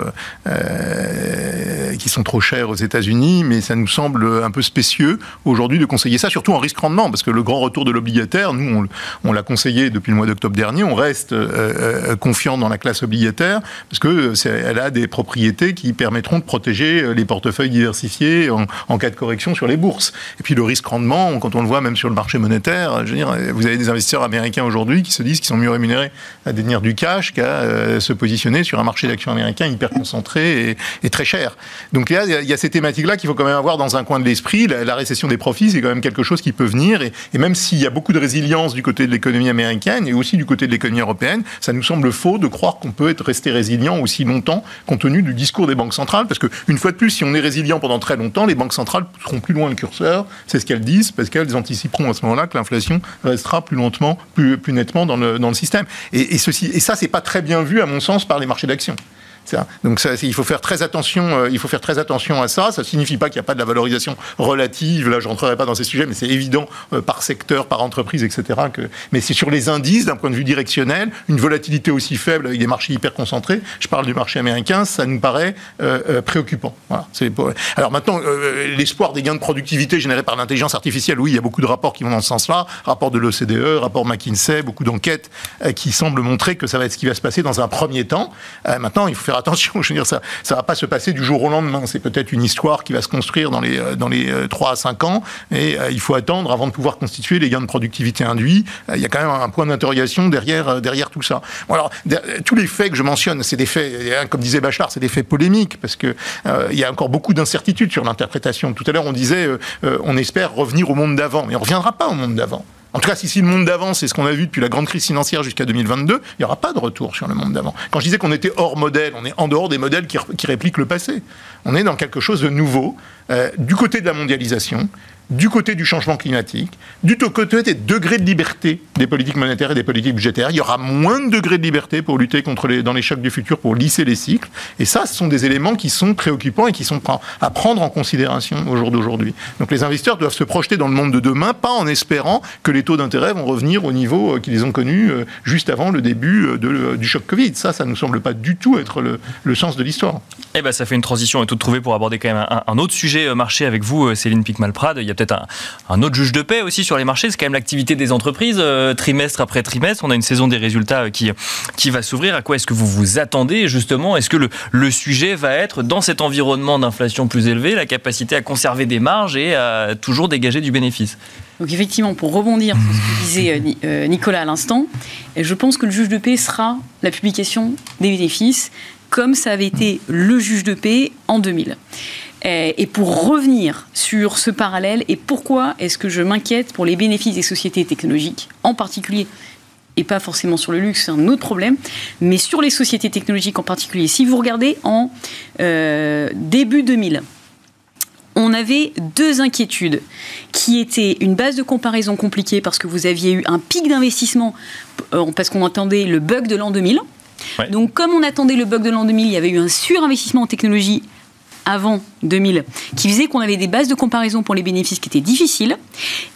qui sont trop chères aux États-Unis, mais ça nous semble un peu spécieux aujourd'hui de conseiller ça, surtout en risque rendement, parce que le grand retour de l'obligataire, nous, on, l'a conseillé depuis le mois d'octobre dernier, on reste euh, euh, confiant dans la classe obligataire, parce que elle a des propriétés qui permettront de protéger euh, les portefeuilles diversifiés en, cas de correction sur les bourses. Et puis le risque rendement, quand on le voit même sur le marché monétaire, je veux dire, vous avez des investisseurs américains aujourd'hui qui se disent qu'ils sont mieux rémunérés à détenir du cash qu'à se positionner sur un marché d'actions américain hyper concentré et, très cher. Donc il y a ces thématiques-là qu'il faut quand même avoir dans un coin de l'esprit. La récession des profits, c'est quand même quelque chose qui peut venir. Et, même s'il y a beaucoup de résilience du côté de l'économie américaine et aussi du côté de l'économie européenne, ça nous semble faux de croire qu'on peut être resté résilient aussi longtemps compte tenu du discours des banques centrales. Parce qu'une fois de plus, si on est résilient pendant très longtemps, les banques centrales seront plus loin le curseur. C'est ce qu'elles disent parce qu'elles anticiperont à ce moment-là que l'inflation restera plus lentement, plus, nettement dans le, dans le système. Et, et, ceci, et ça, c'est pas très bien vu, à mon sens, par les marchés d'actions. Donc il faut faire très attention. Euh, il faut faire très attention à ça. Ça signifie pas qu'il n'y a pas de la valorisation relative. Là, je rentrerai pas dans ces sujets, mais c'est évident euh, par secteur, par entreprise, etc. Mais c'est sur les indices, d'un point de vue directionnel, une volatilité aussi faible avec des marchés hyper concentrés. Je parle du marché américain, ça nous paraît euh, préoccupant. Alors maintenant, l'espoir des gains de productivité générés par l'intelligence artificielle, oui, il y a beaucoup de rapports qui vont dans ce sens-là. Rapport de l'OCDE, rapport McKinsey, beaucoup d'enquêtes qui semblent montrer que ça va être ce qui va se passer dans un premier temps. maintenant, il faut faire attention. Je veux dire, ça ça va pas se passer du jour au lendemain. C'est peut-être une histoire qui va se construire dans les, euh, dans les 3 euh, à 5 ans. Et euh, il faut attendre avant de pouvoir constituer les gains de productivité induits. il y a quand même un point d'interrogation derrière, derrière tout ça. Alors, tous les faits que je mentionne, c'est des faits, hein, comme disait Bachelard, c'est des faits polémiques parce que il y a encore beaucoup d'incertitudes sur l'interprétation. Tout à l'heure, on disait, on espère revenir au monde d'avant, mais on reviendra pas au monde d'avant. En tout cas, si, le monde d'avant, c'est ce qu'on a vu depuis la grande crise financière jusqu'à 2022, il n'y aura pas de retour sur le monde d'avant. Quand je disais qu'on était hors modèle, on est en dehors des modèles qui, répliquent le passé. On est dans quelque chose de nouveau, euh, du côté de la mondialisation, du côté du changement climatique, du côté des degrés de liberté des politiques monétaires et des politiques budgétaires. Il y aura moins de degrés de liberté pour lutter contre les, dans les chocs du futur, pour lisser les cycles. Et ça, ce sont des éléments qui sont préoccupants et qui sont à prendre en considération au jour d'aujourd'hui. Donc les investisseurs doivent se projeter dans le monde de demain, pas en espérant que les taux d'intérêt vont revenir au niveau euh, qu'ils ont connu euh, juste avant le début du choc Covid. Ça, ça ne nous semble pas du tout être le, sens de l'histoire. Eh ben, ça fait une transition et tout trouvé pour aborder quand même un, autre sujet marché avec vous, Céline Picmalprade. Il y a peut-être un, autre juge de paix aussi sur les marchés, c'est quand même l'activité des entreprises, euh, trimestre après trimestre. On a une saison des résultats qui, qui va s'ouvrir. À quoi est-ce que vous vous attendez justement? Est-ce que le, le, sujet va être, dans cet environnement d'inflation plus élevé, la capacité à conserver des marges et à toujours dégager du bénéfice? Donc effectivement, pour rebondir sur ce que disait euh, euh, Nicolas à l'instant, je pense que le juge de paix sera la publication des bénéfices, comme ça avait été le juge de paix en 2000. Euh, et pour revenir sur ce parallèle et pourquoi est-ce que je m'inquiète pour les bénéfices des sociétés technologiques, en particulier et pas forcément sur le luxe, c'est un autre problème, mais sur les sociétés technologiques en particulier. Si vous regardez en euh, début 2000, on avait deux inquiétudes qui étaient une base de comparaison compliquée parce que vous aviez eu un pic d'investissement euh, parce qu'on entendait le bug de l'an 2000. Donc comme on attendait le bug de l'an 2000, il y avait eu un surinvestissement en technologie avant 2000, qui faisait qu'on avait des bases de comparaison pour les bénéfices qui étaient difficiles.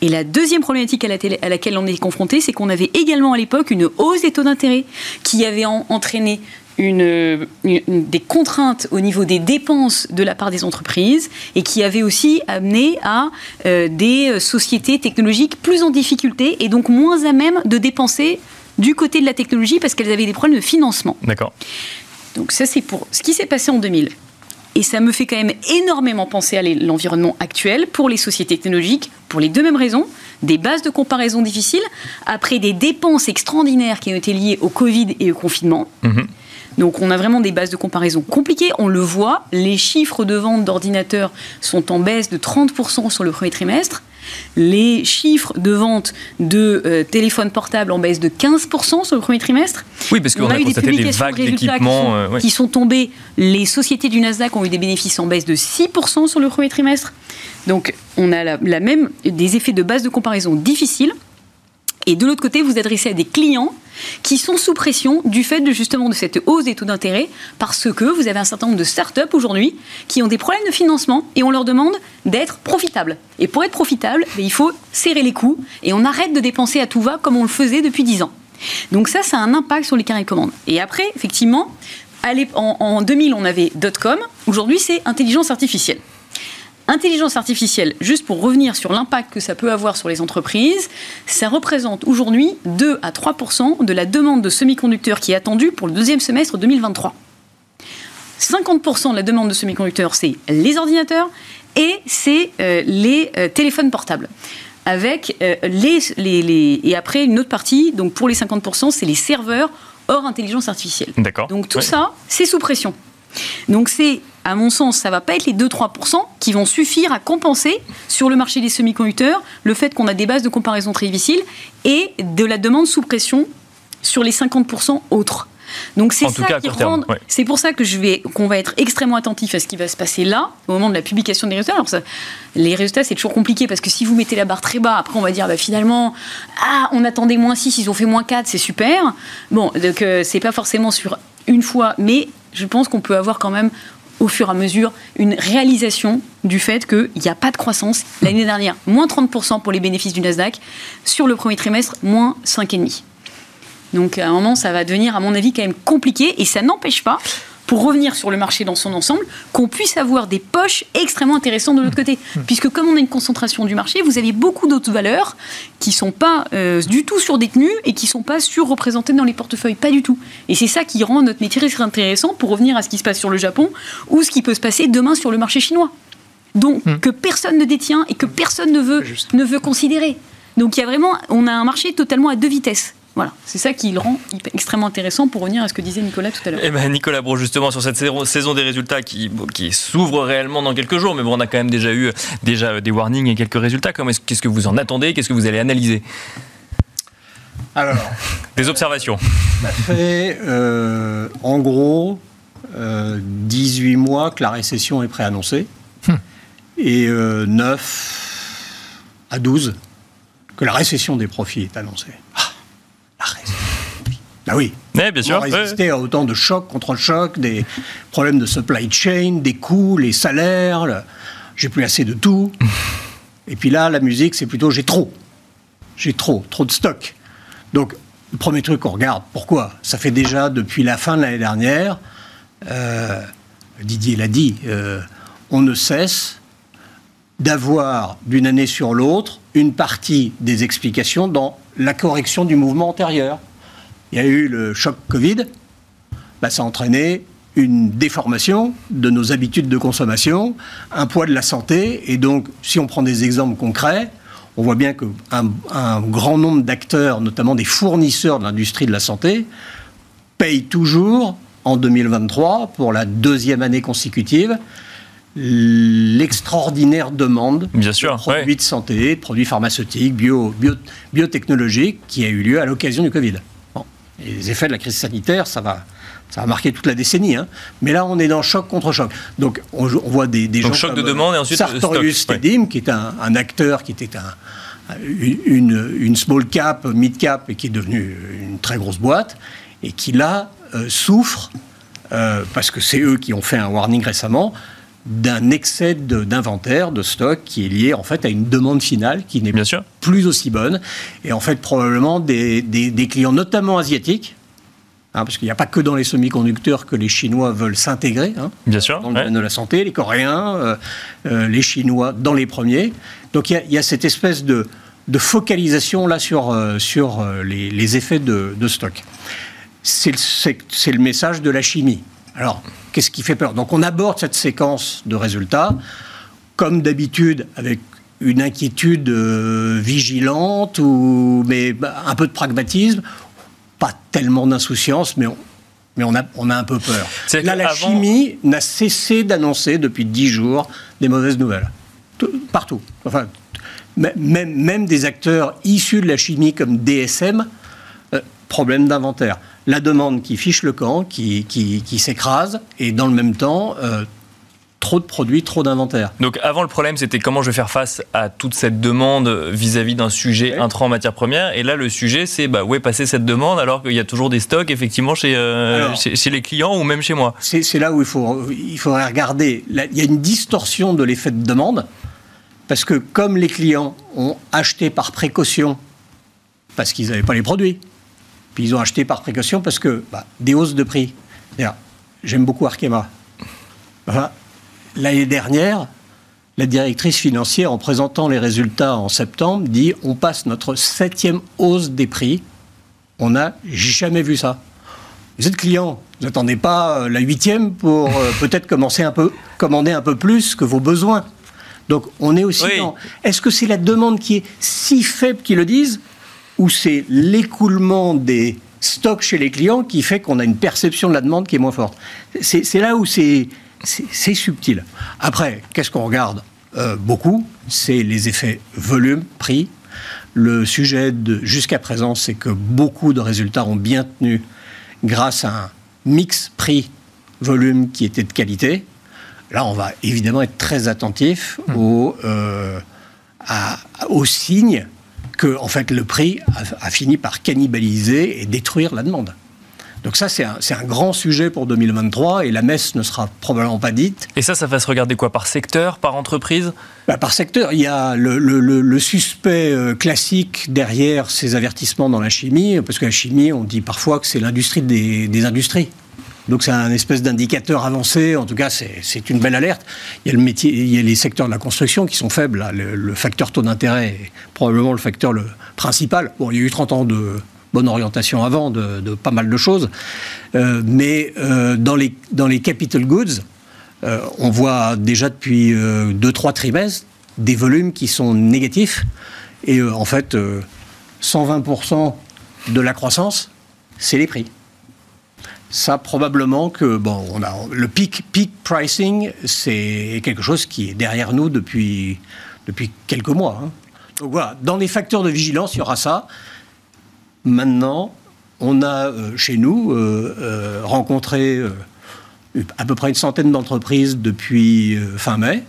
Et la deuxième problématique à, laquelle on est confronté, c'est qu'on avait également à l'époque une hausse des taux d'intérêt qui avait entraîné une, des contraintes au niveau des dépenses de la part des entreprises et qui avait aussi amené à euh, des sociétés technologiques plus en difficulté et donc moins à même de dépenser du côté de la technologie parce qu'elles avaient des problèmes de financement. D'accord. Donc ça c'est pour ce qui s'est passé en 2000. Et ça me fait quand même énormément penser à l'environnement actuel pour les sociétés technologiques, pour les deux mêmes raisons. Des bases de comparaison difficiles, après des dépenses extraordinaires qui ont été liées au Covid et au confinement. Mhm. Donc on a vraiment des bases de comparaison compliquées. On le voit, les chiffres de vente d'ordinateurs sont en baisse de 30% sur le premier trimestre les chiffres de vente de euh, téléphones portables en baisse de 15% sur le premier trimestre. Oui, parce qu'on a, eu des publications de euh, qui, sont, tombés. Les sociétés du Nasdaq ont eu des bénéfices en baisse de 6% sur le premier trimestre. Donc, on a la, même, des effets de base de comparaison difficiles. Et de l'autre côté, vous adressez à des clients qui sont sous pression du fait de justement de cette hausse des taux d'intérêt parce que vous avez un certain nombre de startups aujourd'hui qui ont des problèmes de financement et on leur demande d'être profitables. Et pour être profitable, ben, il faut serrer les coûts et on arrête de dépenser à tout va comme on le faisait depuis 10 ans. Donc ça, ça a un impact sur les carnets de commandes. Et après, effectivement, en, en 2000, on avait .com. Aujourd'hui, c'est intelligence artificielle. Intelligence artificielle, juste pour revenir sur l'impact que ça peut avoir sur les entreprises, ça représente aujourd'hui 2 à 3 de la demande de semi-conducteurs qui est attendue pour le deuxième semestre 2023. 50% de la demande de semi-conducteurs, c'est les ordinateurs et c'est euh, les euh, téléphones portables. Avec euh, les, les, Et après, une autre partie, donc pour les 50%, c'est les serveurs hors intelligence artificielle. D'accord. Donc tout ça, c'est sous pression. Donc c'est, à mon sens, ça va pas être les 2-3% qui vont suffire à compenser sur le marché des semi-conducteurs le fait qu'on a des bases de comparaison très difficiles et de la demande sous pression sur les 50% autres. Donc c'est ça qui rend. C'est pour ça que je vais qu'on va être extrêmement attentif à ce qui va se passer là au moment de la publication des résultats. Alors ça, les résultats c'est toujours compliqué parce que si vous mettez la barre très bas, après on va dire bah, finalement ah on attendait moins 6, ils ont fait moins 4, c'est super. Bon donc euh, c'est pas forcément sur une fois, mais je pense qu'on peut avoir quand même au fur et à mesure une réalisation du fait qu'il n'y a pas de croissance. L'année dernière, moins 30% pour les bénéfices du Nasdaq. Sur le premier trimestre, moins 5,5%. Donc à un moment, ça va devenir, à mon avis, quand même compliqué. Et ça n'empêche pas pour revenir sur le marché dans son ensemble, qu'on puisse avoir des poches extrêmement intéressantes de l'autre côté. Puisque comme on a une concentration du marché, vous avez beaucoup d'autres valeurs qui ne sont pas euh, du tout surdétenues et qui ne sont pas surreprésentées dans les portefeuilles. Pas du tout. Et c'est ça qui rend notre métier très intéressant pour revenir à ce qui se passe sur le Japon ou ce qui peut se passer demain sur le marché chinois. Donc, hmm. que personne ne détient et que personne ne veut, ne veut considérer. Donc, il y a vraiment, on a un marché totalement à deux vitesses. Voilà, c'est ça qui le rend extrêmement intéressant pour revenir à ce que disait Nicolas tout à l'heure. Eh ben Nicolas Bro, justement, sur cette saison des résultats qui, qui s'ouvre réellement dans quelques jours, mais bon, on a quand même déjà eu déjà des warnings et quelques résultats. Qu'est-ce que vous en attendez? Qu'est-ce que vous allez analyser? Alors, des observations. Ça fait euh, en gros 18 euh, mois que la récession est préannoncée hum. et 9 euh, à 12 que la récession des profits est annoncée. Ah. Ah oui. bien sûr. résister à autant de chocs contre chocs, des problèmes de supply chain, des coûts, les salaires. J'ai plus assez de tout. Et puis là, la musique, c'est plutôt j'ai trop. J'ai trop, trop de stock. Donc, le premier truc qu'on regarde, pourquoi? Ça fait déjà depuis la fin de l'année dernière, euh, Didier l'a dit, euh, on ne cesse d'avoir d'une année sur l'autre une partie des explications dans la correction du mouvement antérieur. Il y a eu le choc Covid, bah, ça a entraîné une déformation de nos habitudes de consommation, un poids de la santé, et donc si on prend des exemples concrets, on voit bien qu'un un grand nombre d'acteurs, notamment des fournisseurs de l'industrie de la santé, payent toujours en 2023, pour la deuxième année consécutive, l'extraordinaire demande Bien sûr, de produits de santé, de produits pharmaceutiques, bio, biotechnologiques qui a eu lieu à l'occasion du Covid. Et les effets de la crise sanitaire, ça va, ça va marquer toute la décennie. Hein. Mais là, on est dans choc contre choc. Donc, on, voit des, des Donc, choc de demande et ensuite Sartorius Stedim, qui est un, acteur, qui était un, une, une, small cap, mid cap, et qui est devenu une très grosse boîte, et qui là euh, souffre, euh, parce que c'est eux qui ont fait un warning récemment, d'un excès d'inventaire, de, stock qui est lié en fait à une demande finale qui n'est plus aussi bonne. Et en fait, probablement des, des, clients, notamment asiatiques, hein, parce qu'il n'y a pas que dans les semi-conducteurs que les Chinois veulent s'intégrer. Hein, Bien sûr. Dans le domaine de la santé, les Coréens, euh, euh, les Chinois dans les premiers. Donc il y, a cette espèce de, de focalisation là sur, euh, sur les, les, effets de, de stock. C'est le message de la chimie. Alors, qu'est-ce qui fait peur Donc, on aborde cette séquence de résultats, comme d'habitude, avec une inquiétude euh, vigilante, ou, mais bah, un peu de pragmatisme, pas tellement d'insouciance, mais on, mais on a, on a un peu peur. Là, la chimie n'a cessé d'annoncer depuis dix jours des mauvaises nouvelles. partout. Enfin, même, même des acteurs issus de la chimie comme DSM, euh, problème d'inventaire la demande qui fiche le camp, qui, qui, s'écrase, et dans le même temps, euh, trop de produits, trop d'inventaire. Donc avant le problème c'était comment je vais faire face à toute cette demande vis-à-vis d'un sujet intrant en matière première et là le sujet c'est bah, où est passée cette demande alors qu'il y a toujours des stocks effectivement chez, euh, chez, les clients ou même chez moi. C'est là où il, faut, il faudrait regarder. il y a une distorsion de l'effet de demande parce que comme les clients ont acheté par précaution parce qu'ils n'avaient pas les produits, puis ils ont acheté par précaution parce que bah, des hausses de prix. J'aime beaucoup Arkema. L'année dernière, la directrice financière, en présentant les résultats en septembre, dit on passe notre septième hausse des prix. On n'a jamais vu ça. Vous êtes client, vous n'attendez pas euh, la huitième pour euh, peut-être commencer un peu, commander un peu plus que vos besoins. Donc on est aussi dans. Est-ce que c'est la demande qui est si faible qu'ils le disent, ou c'est l'écoulement des stocks chez les clients qui fait qu'on a une perception de la demande qui est moins forte C'est là où c'est subtil. Après, qu'est-ce qu'on regarde euh, beaucoup? C'est les effets volume, prix. Le sujet jusqu'à présent, c'est que beaucoup de résultats ont bien tenu grâce à un mix prix-volume qui était de qualité. Là, on va évidemment être très attentif mmh. aux, euh, aux signes que en fait, le prix a fini par cannibaliser et détruire la demande. Donc ça, c'est un, grand sujet pour 2023 et la messe ne sera probablement pas dite. Et ça, ça va se regarder quoi Par secteur Par entreprise? Bah, Par secteur. Il y a le, suspect euh, classique derrière ces avertissements dans la chimie, parce que la chimie, on dit parfois que c'est l'industrie des, industries. Donc c'est un espèce d'indicateur avancé. En tout cas, c'est une belle alerte. Il y a les secteurs de la construction qui sont faibles. Le, facteur taux d'intérêt est probablement le facteur principal. Bon, il y a eu 30 ans de bonne orientation avant de, pas mal de choses. Euh, mais euh, dans, les, dans les capital goods, euh, on voit déjà depuis 2-3 trimestres des volumes qui sont négatifs. Et en fait, 120% de la croissance, c'est les prix. Ça, probablement que bon, on a le peak, peak pricing, c'est quelque chose qui est derrière nous depuis, depuis quelques mois. Hein. Donc voilà, dans les facteurs de vigilance, il y aura ça. Maintenant, on a euh, chez nous euh, euh, rencontré à peu près une centaine d'entreprises depuis fin mai.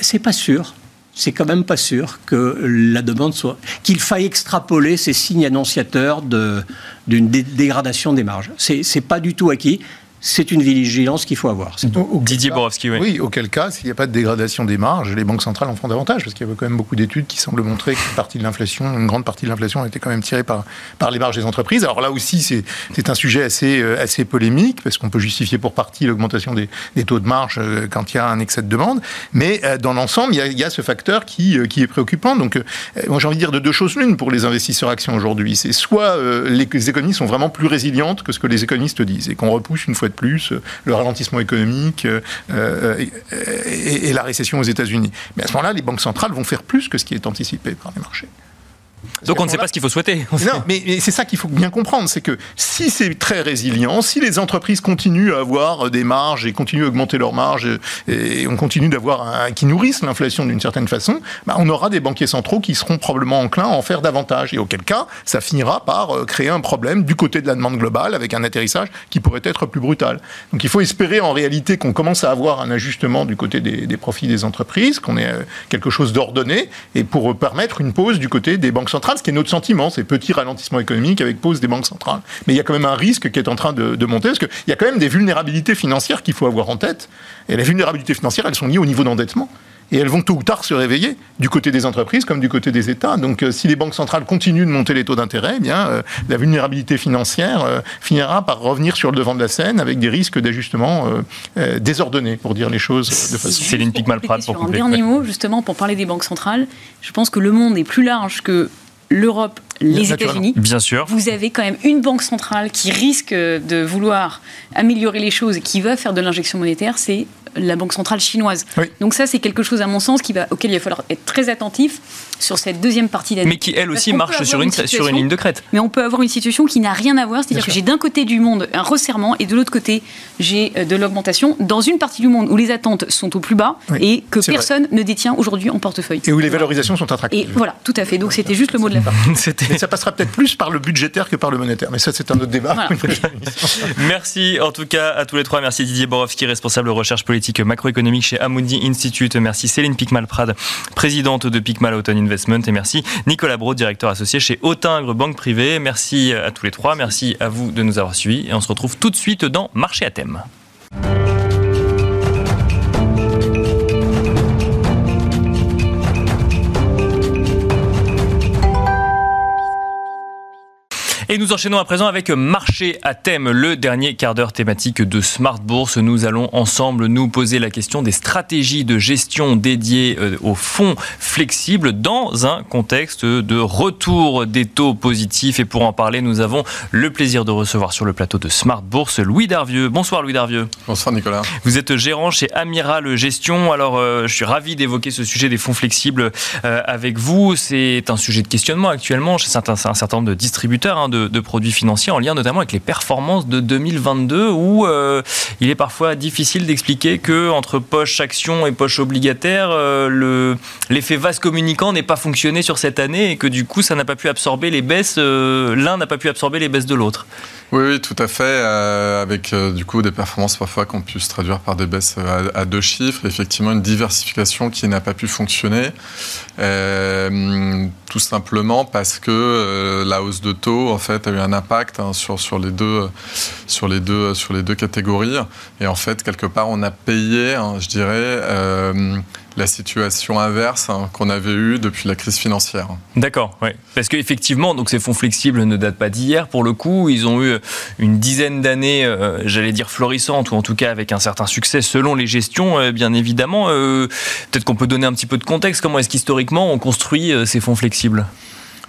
C'est pas sûr. C'est quand même pas sûr que la demande soit. qu'il faille extrapoler ces signes annonciateurs d'une dégradation des marges. C'est pas du tout acquis c'est une vigilance qu'il faut avoir. Didier Borowski, oui. Oui, auquel cas, s'il n'y a pas de dégradation des marges, les banques centrales en font davantage, parce qu'il y avait quand même beaucoup d'études qui semblent montrer qu'une partie de l'inflation, une grande partie de l'inflation a été quand même tirée par, par les marges des entreprises. Alors là aussi, c'est un sujet assez, euh, assez polémique, parce qu'on peut justifier pour partie l'augmentation des, des, taux de marge euh, quand il y a un excès de demande, mais euh, dans l'ensemble, il, y, a ce facteur qui, qui est préoccupant. Donc, moi j'ai envie de dire de deux choses l'une pour les investisseurs actions aujourd'hui. C'est soit les économies sont vraiment plus résilientes que ce que les économistes disent, et qu'on repousse une fois de plus, le ralentissement économique euh, euh, et, la récession aux États-Unis. Mais à ce moment-là, les banques centrales vont faire plus que ce qui est anticipé par les marchés. Donc on ne sait pas ce qu'il faut souhaiter. Non, mais, c'est ça qu'il faut bien comprendre, c'est que si c'est très résilient, si les entreprises continuent à avoir des marges et continuent à augmenter leurs marges et, on continue d'avoir qui nourrissent l'inflation d'une certaine façon, bah, on aura des banquiers centraux qui seront probablement enclins à en faire davantage. Et auquel cas, ça finira par euh, créer un problème du côté de la demande globale avec un atterrissage qui pourrait être plus brutal. Donc il faut espérer en réalité qu'on commence à avoir un ajustement du côté des, profits des entreprises, qu'on ait euh, quelque chose d'ordonné et pour permettre une pause du côté des banques centrales, ce qui est notre sentiment, c'est petit ralentissement économique avec pause des banques centrales. Mais il y a quand même un risque qui est en train de, monter, parce qu'il y a quand même des vulnérabilités financières qu'il faut avoir en tête. Et les vulnérabilités financières, elles sont liées au niveau d'endettement. Et elles vont tôt ou tard se réveiller, du côté des entreprises comme du côté des États. Donc euh, si les banques centrales continuent de monter les taux d'intérêt, eh bien euh, la vulnérabilité financière euh, finira par revenir sur le devant de la scène avec des risques d'ajustement désordonnés, pour dire les choses de façon... Céline Picmalprat pour Un dernier mot, justement, pour parler des banques centrales. Je pense que le monde est plus large que l'Europe, les États-Unis. Bien sûr. Vous avez quand même une banque centrale qui risque de vouloir améliorer les choses et qui va faire de l'injection monétaire, c'est la Banque centrale chinoise. Donc ça, c'est quelque chose, à mon sens, qui va, auquel il va falloir être très attentif sur cette deuxième partie d'année. Mais qui, elle aussi, marche sur une, sur une ligne de crête. Mais on peut avoir une situation qui n'a rien à voir, c'est-à-dire que j'ai d'un côté du monde un resserrement et de l'autre côté, j'ai euh, de l'augmentation dans une partie du monde où les attentes sont au plus bas et que personne ne détient aujourd'hui en portefeuille. Et où les valorisations sont attractives. Et voilà, tout à fait. Donc c'était juste le mot de la fin. Mais ça passera peut-être plus par le budgétaire que par le monétaire. Mais ça, c'est un autre débat. Merci en tout cas à tous les trois. Merci Didier Borowski, responsable de recherche politique macroéconomique chez Amundi Institute. Merci Céline Picmal-Prade, présidente de Picmal Autumn Investment. Et merci Nicolas Braud, directeur associé chez Autingre Banque Privée. Merci à tous les trois. Merci à vous de nous avoir suivis. Et on se retrouve tout de suite dans Marché à thème. Et nous enchaînons à présent avec Marché à thème, le dernier quart d'heure thématique de Smart Bourse. Nous allons ensemble nous poser la question des stratégies de gestion dédiées euh, aux fonds flexibles dans un contexte de retour des taux positifs. Et pour en parler, nous avons le plaisir de recevoir sur le plateau de Smart Bourse Louis Darvieux. Bonsoir Louis Darvieux. Bonsoir Nicolas. Vous êtes gérant chez Amiral Gestion. Alors, euh, je suis ravi d'évoquer ce sujet des fonds flexibles euh, avec vous. C'est un sujet de questionnement actuellement chez un certain nombre de distributeurs. Hein, de, produits financiers en lien notamment avec les performances de 2022 où euh, il est parfois difficile d'expliquer que entre poche action et poche obligataire, euh, l'effet vase communicant n'est pas fonctionné sur cette année et que du coup ça n'a pas pu absorber les baisses, euh, l'un n'a pas pu absorber les baisses de l'autre. Oui, oui, tout à fait, avec du coup des performances parfois qu'on pu se traduire par des baisses à, deux chiffres, effectivement une diversification qui n'a pas pu fonctionner, tout simplement parce que la hausse de taux en fait a eu un impact hein, sur, sur, les deux, sur, les deux, sur les deux catégories. Et en fait, quelque part, on a payé, hein, je dirais, euh, la situation inverse hein, qu'on avait eue depuis la crise financière. D'accord, oui. Parce qu'effectivement, ces fonds flexibles ne datent pas d'hier pour le coup. Ils ont eu une dizaine d'années, euh, j'allais dire florissantes, ou en tout cas avec un certain succès selon les gestions, euh, bien évidemment. Peut-être qu'on peut donner un petit peu de contexte. Comment est-ce qu'historiquement on construit ces fonds flexibles?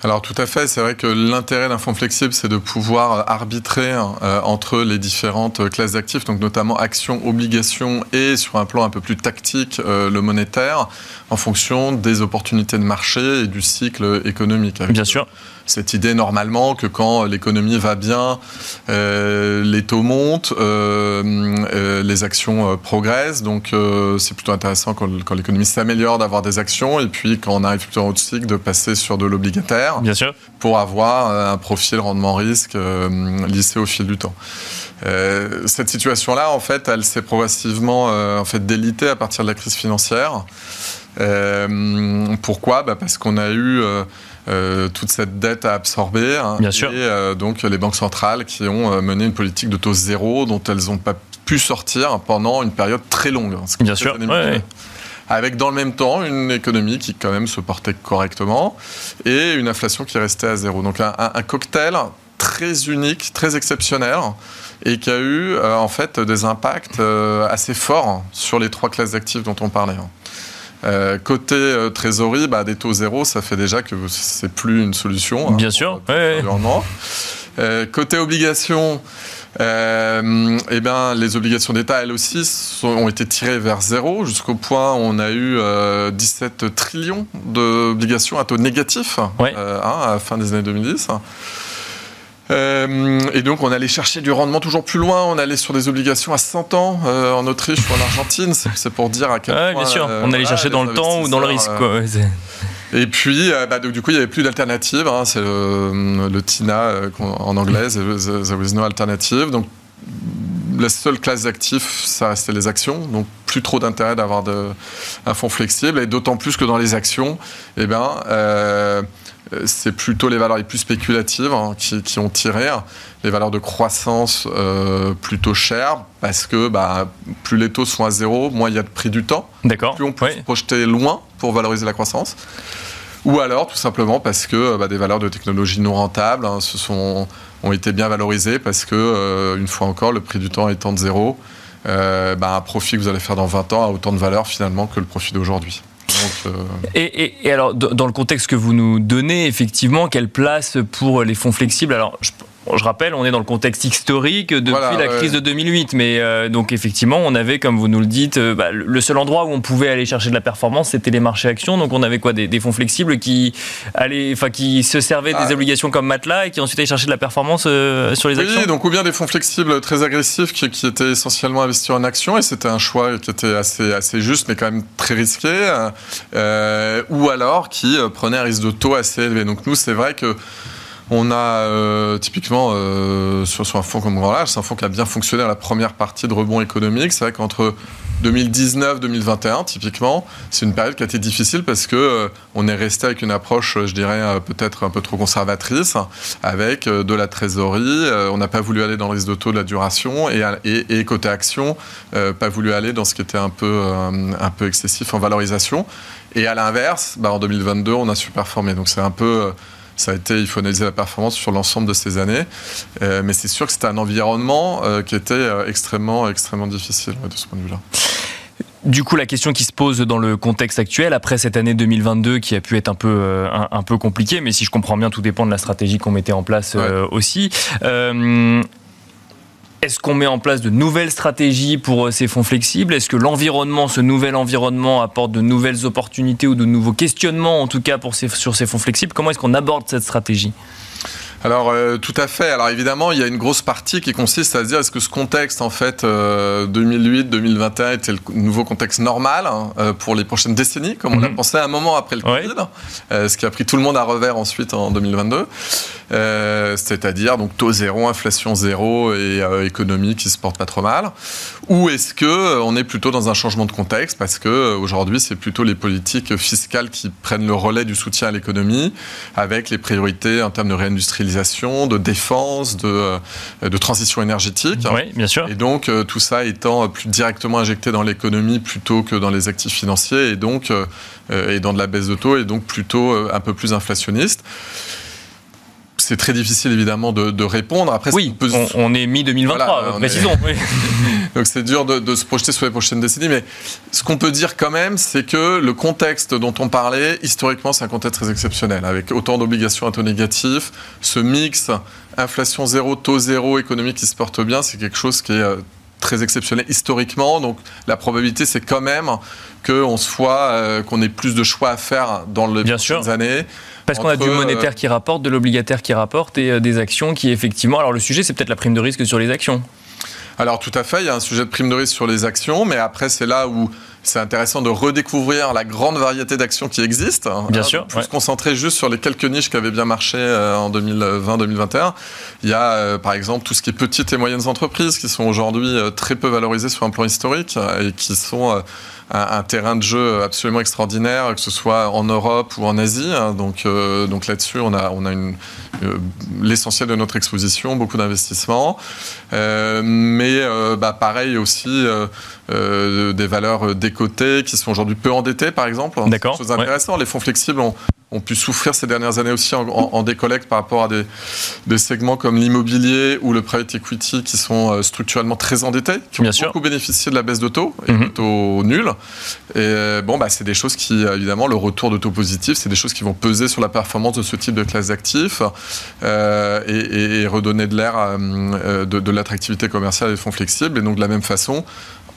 Alors tout à fait, c'est vrai que l'intérêt d'un fonds flexible, c'est de pouvoir arbitrer euh, entre les différentes classes d'actifs, donc notamment actions, obligations et sur un plan un peu plus tactique, euh, le monétaire, en fonction des opportunités de marché et du cycle économique. Bien sûr cette idée normalement que quand l'économie va bien, euh, les taux montent, euh, euh, les actions progressent. Donc c'est plutôt intéressant quand, l'économie s'améliore d'avoir des actions et puis quand on arrive plutôt en haut de cycle de passer sur de l'obligataire. Bien sûr. Pour avoir un profil rendement-risque lissé au fil du temps. cette situation-là, en fait, elle s'est progressivement en fait délitée à partir de la crise financière. pourquoi? Bah Parce qu'on a eu euh, toute cette dette à absorber. Hein, Bien sûr. Et euh, donc les banques centrales qui ont euh, mené une politique de taux zéro dont elles n'ont pas pu sortir pendant une période très longue. Hein, Bien sûr. Avec dans le même temps une économie qui quand même se portait correctement et une inflation qui restait à zéro. Donc un, un cocktail très unique, très exceptionnel et qui a eu en fait des impacts assez forts sur les trois classes d'actifs dont on parlait. Euh, côté euh, trésorerie, bah, des taux zéro, ça fait déjà que c'est plus une solution. Hein, Bien sûr. Euh, côté obligations, eh bien, les obligations d'État, elles aussi, ont été tirées vers zéro, jusqu'au point où on a eu 17 trillions d'obligations à taux négatif hein, à la fin des années 2010. Euh, et donc on allait chercher du rendement toujours plus loin, on allait sur des obligations à 100 ans euh, en Autriche ou en Argentine, c'est pour dire à quel point... Bien sûr, euh, on allait chercher dans le temps ou dans le risque. Quoi. Et puis, bah, du coup, il n'y avait plus d'alternative. Hein, c'est le, TINA en anglais, there is no alternative. Donc, la seule classe d'actifs, ça restait les actions. Donc, plus trop d'intérêt d'avoir un fonds flexible. Et d'autant plus que dans les actions, eh ben, euh, c'est plutôt les valeurs les plus spéculatives hein, qui, ont tiré. Les valeurs de croissance euh, plutôt chères, parce que bah, plus les taux sont à zéro, moins il y a de prix du temps. D'accord. Plus on peut se projeter loin pour valoriser la croissance. Ou alors, tout simplement, parce que bah, des valeurs de technologie non rentables hein, sont, ont été bien valorisées, parce que, euh, une fois encore, le prix du temps étant de zéro, bah, un profit que vous allez faire dans 20 ans a autant de valeur finalement que le profit d'aujourd'hui. Euh, et, et, alors, dans le contexte que vous nous donnez, effectivement, quelle place pour les fonds flexibles? Alors, je rappelle, on est dans le contexte historique depuis la crise de 2008. Mais euh, donc, effectivement, on avait, comme vous nous le dites, euh, bah, le seul endroit où on pouvait aller chercher de la performance, c'était les marchés actions. Donc, on avait quoi des, fonds flexibles qui, allaient, qui se servaient des ah. obligations comme matelas et qui ensuite allaient chercher de la performance euh, sur les actions Oui, donc, ou bien des fonds flexibles très agressifs qui, étaient essentiellement investis en actions. Et c'était un choix qui était assez, assez juste, mais quand même très risqué. ou alors qui prenaient un risque de taux assez élevé. Donc, nous, c'est vrai que on a euh, typiquement euh, sur, un fonds comme Grand Large, c'est un fonds qui a bien fonctionné à la première partie de rebond économique. C'est vrai qu'entre 2019-2021, typiquement, c'est une période qui a été difficile parce que euh, on est resté avec une approche, je dirais, peut-être un peu trop conservatrice, avec de la trésorerie. on n'a pas voulu aller dans le risque de taux de la duration et, côté action, pas voulu aller dans ce qui était un peu, un peu excessif en valorisation. Et à l'inverse, bah, en 2022, on a su performer. Donc c'est un peu ça a été, il faut analyser la performance sur l'ensemble de ces années. Euh, mais c'est sûr que c'était un environnement euh, qui était euh, extrêmement, extrêmement difficile de ce point de vue-là. Du coup, la question qui se pose dans le contexte actuel, après cette année 2022 qui a pu être un peu, un, peu compliquée, mais si je comprends bien, tout dépend de la stratégie qu'on mettait en place aussi. Est-ce qu'on met en place de nouvelles stratégies pour euh, ces fonds flexibles? Est-ce que l'environnement, ce nouvel environnement, apporte de nouvelles opportunités ou de nouveaux questionnements, en tout cas pour sur ces fonds flexibles? Comment est-ce qu'on aborde cette stratégie? Alors euh, tout à fait. Alors évidemment, il y a une grosse partie qui consiste à se dire est-ce que ce contexte en fait 2008-2021 euh, était le nouveau contexte normal hein, pour les prochaines décennies, comme on l'a mhm. pensé un moment après le Covid, ce qui a pris tout le monde à revers ensuite en 2022. C'est-à-dire donc taux zéro, inflation zéro et économie qui se porte pas trop mal. Ou est-ce que on est plutôt dans un changement de contexte parce que aujourd'hui c'est plutôt les politiques fiscales qui prennent le relais du soutien à l'économie avec les priorités en termes de réindustrialisation de défense, de, euh, de transition énergétique. Oui, bien sûr. Et donc, euh, tout ça étant plus directement injecté dans l'économie plutôt que dans les actifs financiers et donc euh, et dans de la baisse de taux et donc plutôt un peu plus inflationniste c'est très difficile évidemment de, répondre. Après, oui, on, est mi-2023, précisons. Donc c'est dur de, se projeter sur les prochaines décennies, mais ce qu'on peut dire quand même, c'est que le contexte dont on parlait, historiquement, c'est un contexte très exceptionnel, avec autant d'obligations à taux négatif, ce mix inflation zéro, taux zéro, économique qui se porte bien, c'est quelque chose qui est euh, très exceptionnel historiquement. Donc la probabilité, c'est quand même qu'on soit, euh, qu'on ait plus de choix à faire dans les prochaines années. Parce qu'on a du monétaire qui rapporte, de l'obligataire qui rapporte et euh, des actions qui effectivement. Alors le sujet, c'est peut-être la prime de risque sur les actions. Alors tout à fait, il y a un sujet de prime de risque sur les actions, mais après c'est là où c'est intéressant de redécouvrir la grande variété d'actions qui existent. Bien sûr. Plus concentrer juste sur les quelques niches qui avaient bien marché euh, en 2020-2021. Il y a euh, par exemple tout ce qui est petites et moyennes entreprises qui sont aujourd'hui très peu valorisées sur un plan historique et qui sont un, terrain de jeu absolument extraordinaire, que ce soit en Europe ou en Asie. Hein. donc, euh, donc là-dessus, on a, on a une, euh, l'essentiel de notre exposition, beaucoup d'investissements. Euh, mais bah, pareil aussi des valeurs décotées qui sont aujourd'hui peu endettées, par exemple. D'accord. Chose intéressante. Les fonds flexibles ont, ont pu souffrir ces dernières années aussi en, décollecte par rapport à des, segments comme l'immobilier ou le private equity qui sont structurellement très endettés, qui ont beaucoup bénéficié de la baisse de taux et de taux nuls. Et euh, bon, bah, c'est des choses qui, euh, évidemment, le retour de taux positif, c'est des choses qui vont peser sur la performance de ce type de classe d'actifs et, redonner de l'air, de, de l'attractivité commerciale des fonds flexibles. Et donc, de la même façon,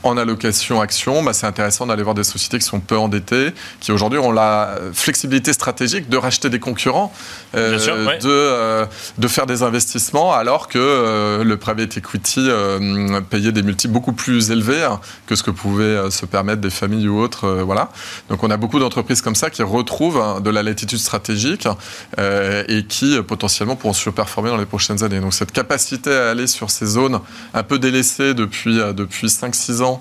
en allocation action, bah, c'est intéressant d'aller voir des sociétés qui sont peu endettées, qui aujourd'hui ont la flexibilité stratégique de racheter des concurrents, euh, de, euh, de faire des investissements, alors que euh, le private equity payait des multiples beaucoup plus élevés hein, que ce que pouvaient se permettre des familles ou autres. voilà. Donc on a beaucoup d'entreprises comme ça qui retrouvent hein, de la latitude stratégique et qui potentiellement pourront surperformer dans les prochaines années. Donc cette capacité à aller sur ces zones un peu délaissées depuis, depuis 5-6 ans, euh,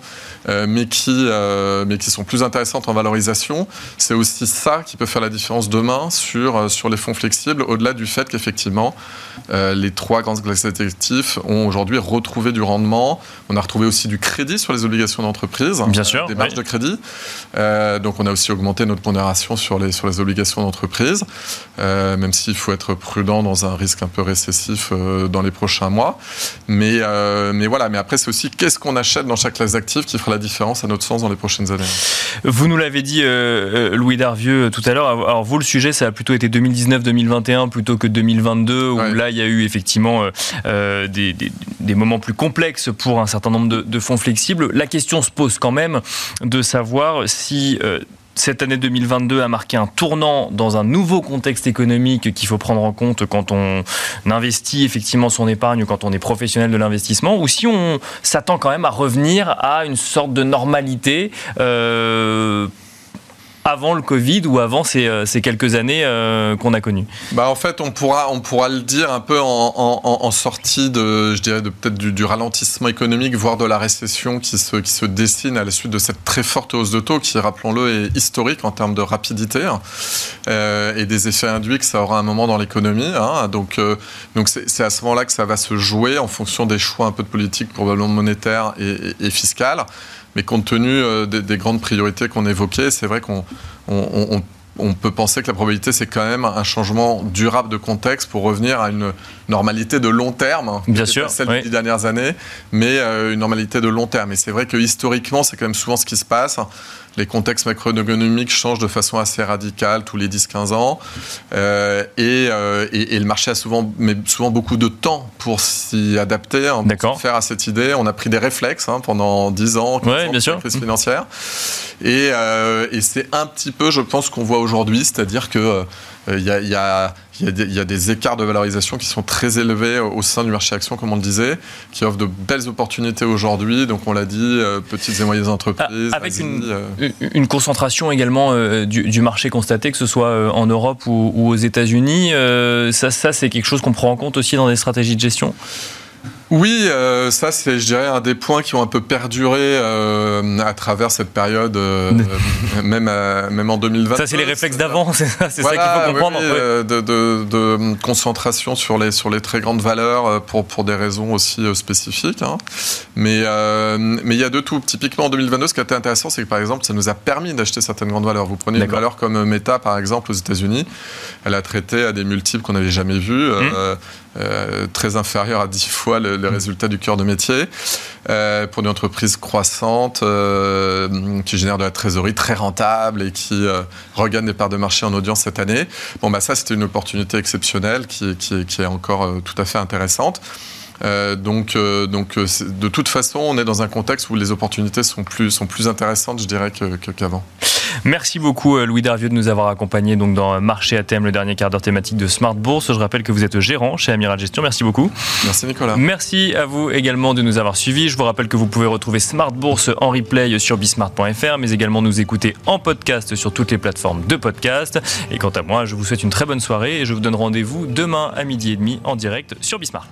mais, qui, euh, mais qui sont plus intéressantes en valorisation. C'est aussi ça qui peut faire la différence demain sur, euh, sur les fonds flexibles, au-delà du fait qu'effectivement, les trois grandes classes d'actifs ont aujourd'hui retrouvé du rendement. On a retrouvé aussi du crédit sur les obligations d'entreprise. Bien sûr. Des marges de crédit. donc on a aussi augmenté notre pondération sur les, sur les obligations d'entreprise, même s'il faut être prudent dans un risque un peu récessif dans les prochains mois. Mais, mais voilà, mais après c'est aussi qu'est-ce qu'on achète dans chaque classe actifs qui fera la différence à notre sens dans les prochaines années. Vous nous l'avez dit, Louis Darvieux, tout à l'heure. Alors vous, le sujet, ça a plutôt été 2019-2021 plutôt que 2022, où là, il y a eu effectivement des, des, moments plus complexes pour un certain nombre de, de fonds flexibles. La question se pose quand même de savoir si cette année 2022 a marqué un tournant dans un nouveau contexte économique qu'il faut prendre en compte quand on investit effectivement son épargne ou quand on est professionnel de l'investissement, ou si on s'attend quand même à revenir à une sorte de normalité euh, avant le Covid ou avant ces, euh, quelques années euh, qu'on a connues bah En fait, on pourra, on pourra le dire un peu en, sortie de, je dirais, de, peut-être du, ralentissement économique, voire de la récession qui se, qui se dessine à la suite de cette très forte hausse de taux qui, rappelons-le, est historique en termes de rapidité hein, euh, et des effets induits que ça aura un moment dans l'économie. Hein. donc, donc c'est à ce moment-là que ça va se jouer en fonction des choix un peu de politique, probablement monétaire et, et, et fiscale. Mais compte tenu euh, des, grandes priorités qu'on évoquait, c'est vrai qu'on peut penser que la probabilité, c'est quand même un changement durable de contexte pour revenir à une normalité de long terme. Bien sûr. Celle des dernières années, mais euh, une normalité de long terme. Et c'est vrai que historiquement, c'est quand même souvent ce qui se passe les contextes macroéconomiques changent de façon assez radicale tous les 10-15 ans. Euh, euh, et, et, le marché a souvent, mais souvent beaucoup de temps pour s'y adapter, hein, pour faire à cette idée. On a pris des réflexes hein, pendant 10 ans, ouais, bien sûr. la crise financière. Et, euh, et c'est un petit peu, je pense, qu'on voit aujourd'hui, c'est-à-dire que il y a, y a il y, a des, écarts de valorisation qui sont très élevés au sein du marché action, comme on le disait, qui offrent de belles opportunités aujourd'hui. Donc, on l'a dit, euh, petites et moyennes entreprises. Ah, avec une, euh. une, concentration également euh, du, marché constaté, que ce soit en Europe ou, ou aux États-Unis. ça, ça c'est quelque chose qu'on prend en compte aussi dans des stratégies de gestion? Oui, euh, ça c'est, je dirais, un des points qui ont un peu perduré euh, à travers cette période, euh, même, même en 2020. Ça c'est les réflexes d'avant, c'est ça, c'est ça qu'il faut comprendre. de, de, concentration sur les, sur les très grandes valeurs pour, pour des raisons aussi spécifiques. Hein. Mais, mais il y a de tout. Typiquement en 2022, ce qui a été intéressant, c'est que par exemple, ça nous a permis d'acheter certaines grandes valeurs. Vous prenez une valeur comme Meta, par exemple, aux États-Unis, elle a traité à des multiples qu'on n'avait jamais vus. Mmh. Euh, très inférieur à 10 fois le, les résultats du cœur de métier. Euh, pour une entreprise croissante euh, qui génère de la trésorerie très rentable et qui regagne des parts de marché en audience cette année. Bon, bah ça, c'était une opportunité exceptionnelle qui, qui, qui est encore tout à fait intéressante. Euh, donc, euh, donc euh, de toute façon, on est dans un contexte où les opportunités sont plus, sont plus intéressantes, je dirais, qu'avant. Merci beaucoup Louis Darvieux de nous avoir accompagnés donc dans Marché à thème, le dernier quart d'heure thématique de Smart Bourse. Je rappelle que vous êtes gérant chez Amiral Gestion. Merci beaucoup. Merci Nicolas. Merci à vous également de nous avoir suivis. Je vous rappelle que vous pouvez retrouver Smart Bourse en replay sur bismart.fr, mais également nous écouter en podcast sur toutes les plateformes de podcast. Et quant à moi, je vous souhaite une très bonne soirée et je vous donne rendez-vous demain à midi et demi en direct sur Bismart.